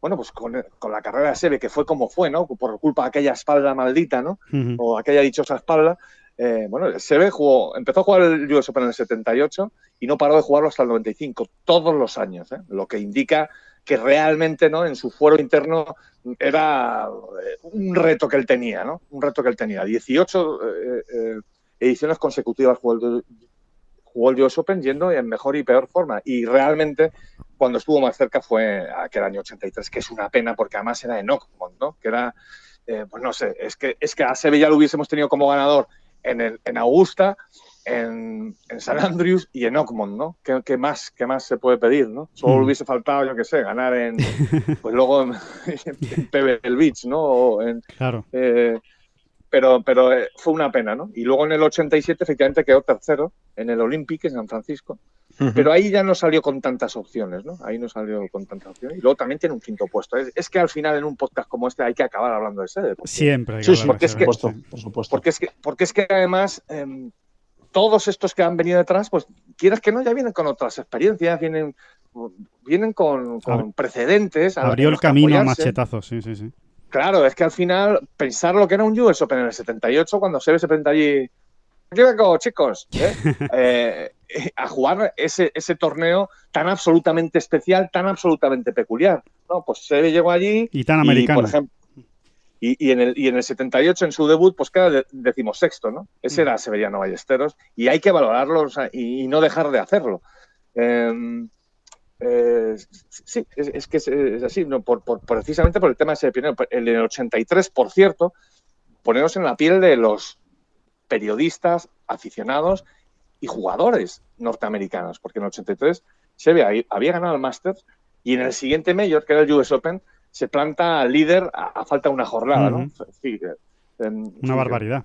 bueno, pues con, con, la carrera de Sebe, que fue como fue, ¿no? Por culpa de aquella espalda maldita, ¿no? Uh -huh. O aquella dichosa espalda. Eh, bueno, Sebe jugó, empezó a jugar el US Open en el 78 y no paró de jugarlo hasta el 95, todos los años, ¿eh? Lo que indica que realmente, ¿no? En su fuero interno era eh, un reto que él tenía, ¿no? Un reto que él tenía. 18 eh, ediciones consecutivas jugó el, el US Open yendo en mejor y peor forma. Y realmente, cuando estuvo más cerca fue aquel año 83, que es una pena porque además era en Oakmont, ¿no? Que era, eh, pues no sé, es que, es que a Seve ya lo hubiésemos tenido como ganador en, el, en Augusta, en, en, San Andrews y en Oakmont, ¿no? ¿Qué, qué, más, ¿Qué más se puede pedir, no? Solo mm. hubiese faltado, yo qué sé, ganar en, pues luego en, en Pebble Beach, ¿no? O en, claro. Eh, pero, pero eh, fue una pena, ¿no? Y luego en el 87 efectivamente quedó tercero en el Olympic en San Francisco, uh -huh. pero ahí ya no salió con tantas opciones, ¿no? Ahí no salió con tantas opciones. Y luego también tiene un quinto puesto. Es, es que al final en un podcast como este hay que acabar hablando de sede. Porque, Siempre. Sí, sí, porque es que, por supuesto, por supuesto. Porque es que, porque es que además eh, todos estos que han venido detrás, pues quieras que no, ya vienen con otras experiencias, vienen, vienen con, con precedentes. Abrió el camino a machetazos, sí, sí, sí. Claro, es que al final pensar lo que era un US Open en el 78, cuando Seve se presenta allí aquí vengo, chicos, ¿eh? Eh, a jugar ese, ese torneo tan absolutamente especial, tan absolutamente peculiar. No, pues se llegó allí y tan americano. por ejemplo, y, en el, y en el 78, en su debut, pues queda decimosexto, ¿no? Ese era Severiano Ballesteros y hay que valorarlo y, no dejar de hacerlo. Em, eh, sí, es, que es, así, ¿no? por, precisamente por el tema de ese pionero. En el 83, por cierto, poneros en la piel de los periodistas, aficionados y jugadores norteamericanos, porque en el 83 se había, había ganado el Masters y en el siguiente Major, que era el US Open, se planta líder a, falta de una jornada, ¿no? una barbaridad.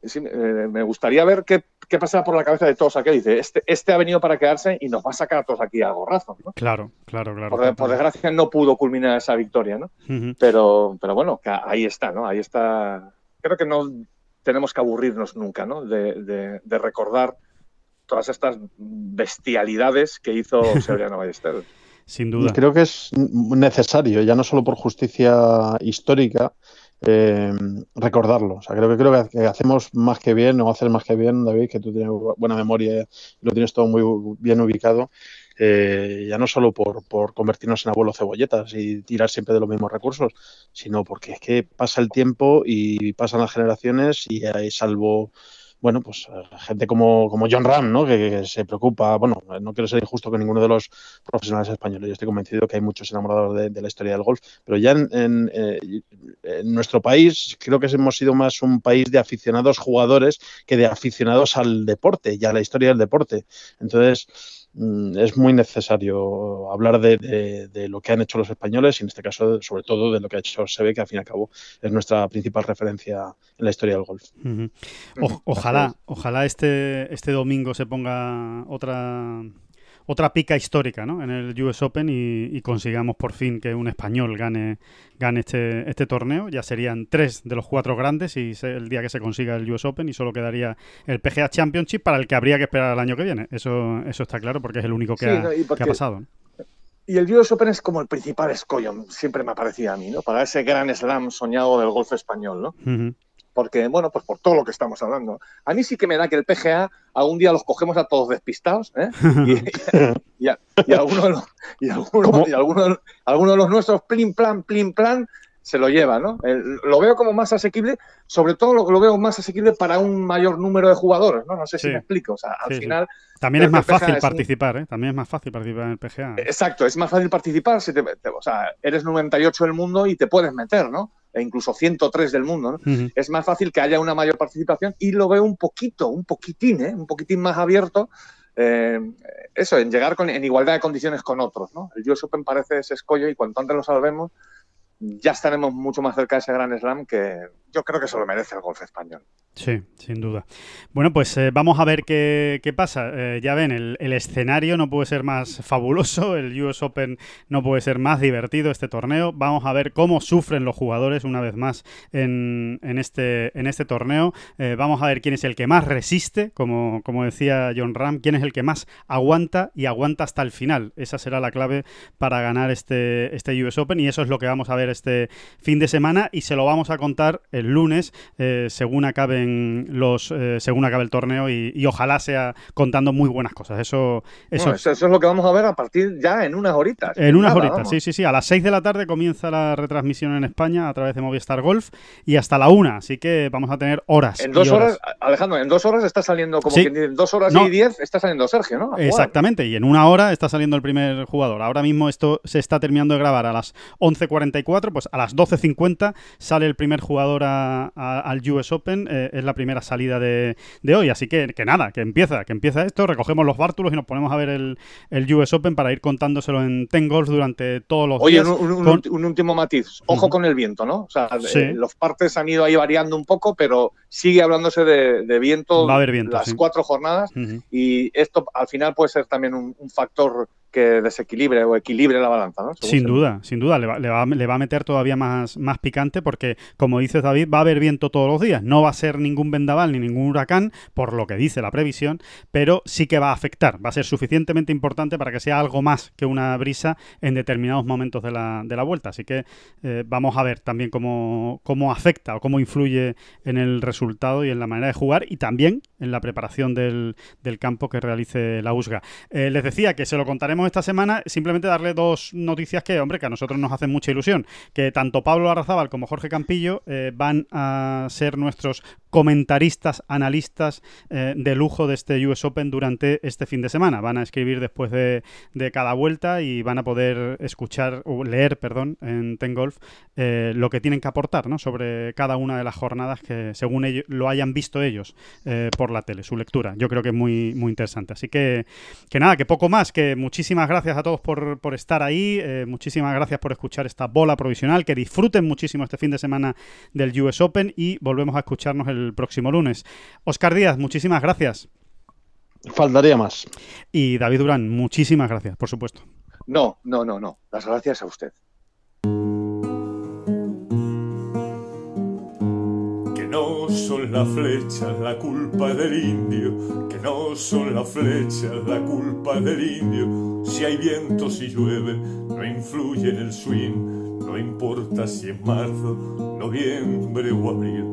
Eh, me gustaría ver qué, qué pasa por la cabeza de todos aquí. Dice, este, este ha venido para quedarse y nos va a sacar a todos aquí a gorrazos. ¿no? Claro, claro, claro. Por, desgracia no pudo culminar esa victoria, ¿no? pero, pero bueno, ahí está, ¿no? Ahí está. Creo que no tenemos que aburrirnos nunca, ¿no? De, de, recordar todas estas bestialidades que hizo Severiano Ballester. Sin duda. Y creo que es necesario, ya no solo por justicia histórica, eh, recordarlo. O sea, creo que creo que hacemos más que bien, o haces más que bien, David, que tú tienes buena memoria y lo tienes todo muy bien ubicado. Eh, ya no solo por, por convertirnos en abuelos cebolletas y tirar siempre de los mismos recursos, sino porque es que pasa el tiempo y pasan las generaciones y hay salvo bueno, pues eh, gente como, como John Ram, ¿no? Que, se preocupa, bueno, no quiero ser injusto con ninguno de los profesionales españoles, yo estoy convencido que hay muchos enamorados de, la historia del golf, pero ya en, eh, en, nuestro país creo que hemos sido más un país de aficionados jugadores que de aficionados al deporte y a la historia del deporte. Entonces, es muy necesario hablar de, lo que han hecho los españoles y en este caso sobre todo de lo que ha hecho Sebe, que al fin y al cabo es nuestra principal referencia en la historia del golf. ojalá, ojalá este, este domingo se ponga otra otra pica histórica ¿no? en el US Open y, consigamos por fin que un español gane, gane este, este torneo. Ya serían tres de los cuatro grandes y el día que se consiga el US Open y solo quedaría el PGA Championship para el que habría que esperar el año que viene. Eso, eso está claro porque es el único que, ha, que ha, pasado. Y el US Open es como el principal escollo, siempre me ha parecido a mí, ¿no? Para ese gran slam soñado del golf español, ¿no? Porque, bueno, pues por todo lo que estamos hablando. A mí sí que me da que el PGA algún día los cogemos a todos despistados, ¿eh? Y, y, y, alguno, de los, y, alguno, de los nuestros, plim, plan, plim, plan, se lo lleva, ¿no? lo veo como más asequible, sobre todo lo, lo, veo más asequible para un mayor número de jugadores, ¿no? No sé si me explico. O sea, al final. También es más fácil participar, ¿eh? También es más fácil participar en el PGA. Exacto, es más fácil participar. Si te, o sea, eres 98 del mundo y te puedes meter, ¿no? E incluso 103 del mundo, es más fácil que haya una mayor participación y lo veo un poquito, un poquitín, ¿eh? un poquitín más abierto. Eh, eso, en llegar con, en igualdad de condiciones con otros. ¿no? El US Open parece ese escollo y cuanto antes lo salvemos, ya estaremos mucho más cerca de ese gran slam que yo creo que se lo merece el golf español. Sí, sin duda. Bueno, pues eh, vamos a ver qué, pasa. Eh, ya ven, el, escenario no puede ser más fabuloso, el US Open no puede ser más divertido este torneo. Vamos a ver cómo sufren los jugadores una vez más en, este, en este torneo. Eh, vamos a ver quién es el que más resiste, como, como decía John Ram, quién es el que más aguanta y aguanta hasta el final. Esa será la clave para ganar este, este US Open y eso es lo que vamos a ver este fin de semana y se lo vamos a contar el lunes según acaben los eh, según acabe el torneo y, ojalá sea contando muy buenas cosas. Eso eso, es lo que vamos a ver a partir ya en unas horitas. En unas horitas, sí, sí, sí. A las 6 de la tarde comienza la retransmisión en España a través de Movistar Golf y hasta la una, así que vamos a tener horas. En dos horas. Alejandro, en dos horas está saliendo como en dos horas y diez está saliendo Sergio, ¿no? Exactamente, y en una hora está saliendo el primer jugador. Ahora mismo esto se está terminando de grabar a las 11.44, pues a las 12.50 sale el primer jugador al US Open. Eh, es la primera salida de, hoy. Así que, que nada, que empieza, que empieza esto, recogemos los bártulos y nos ponemos a ver el, el US Open para ir contándoselo en Ten Golf durante todos los días. Oye, un, último matiz, ojo con el viento, ¿no? O sea, eh, los partes han ido ahí variando un poco, pero sigue hablándose de, viento, Va a haber viento las cuatro jornadas y esto al final puede ser también un, factor que desequilibre o equilibre la balanza, ¿no? sin duda, sin duda, le va, le, va, a meter todavía más, más picante porque, como dices David, va a haber viento todos los días. No va a ser ningún vendaval ni ningún huracán, por lo que dice la previsión, pero sí que va a afectar. Va a ser suficientemente importante para que sea algo más que una brisa en determinados momentos de la, de la vuelta. Así que eh, vamos a ver también cómo, cómo afecta o cómo influye en el resultado y en la manera de jugar y también en la preparación del, campo que realice la USGA. Eh, les decía que se lo contaremos esta semana, simplemente darle dos noticias que, hombre, que a nosotros nos hacen mucha ilusión, que tanto Pablo Arrazábal como Jorge Campillo eh, van a ser nuestros comentaristas, analistas eh, de lujo de este US Open durante este fin de semana. Van a escribir después de, cada vuelta y van a poder escuchar o leer, perdón, en Ten Golf eh, lo que tienen que aportar ¿no? sobre cada una de las jornadas que según ellos lo hayan visto ellos eh, por la tele, su lectura. Yo creo que es muy, interesante. Así que, que nada, que poco más, que muchísimas gracias a todos por, por estar ahí, muchísimas gracias por escuchar esta bola provisional, que disfruten muchísimo este fin de semana del US Open y volvemos a escucharnos el el próximo lunes. Oscar Díaz, muchísimas gracias. Faltaría más. Y David Durán, muchísimas gracias, por supuesto. No, no, no, no. Las gracias a usted. Que no son las flechas la culpa del indio, que no son las flechas la culpa del indio. Si hay viento, si llueve, no influye en el swing, no importa si es marzo, noviembre o abril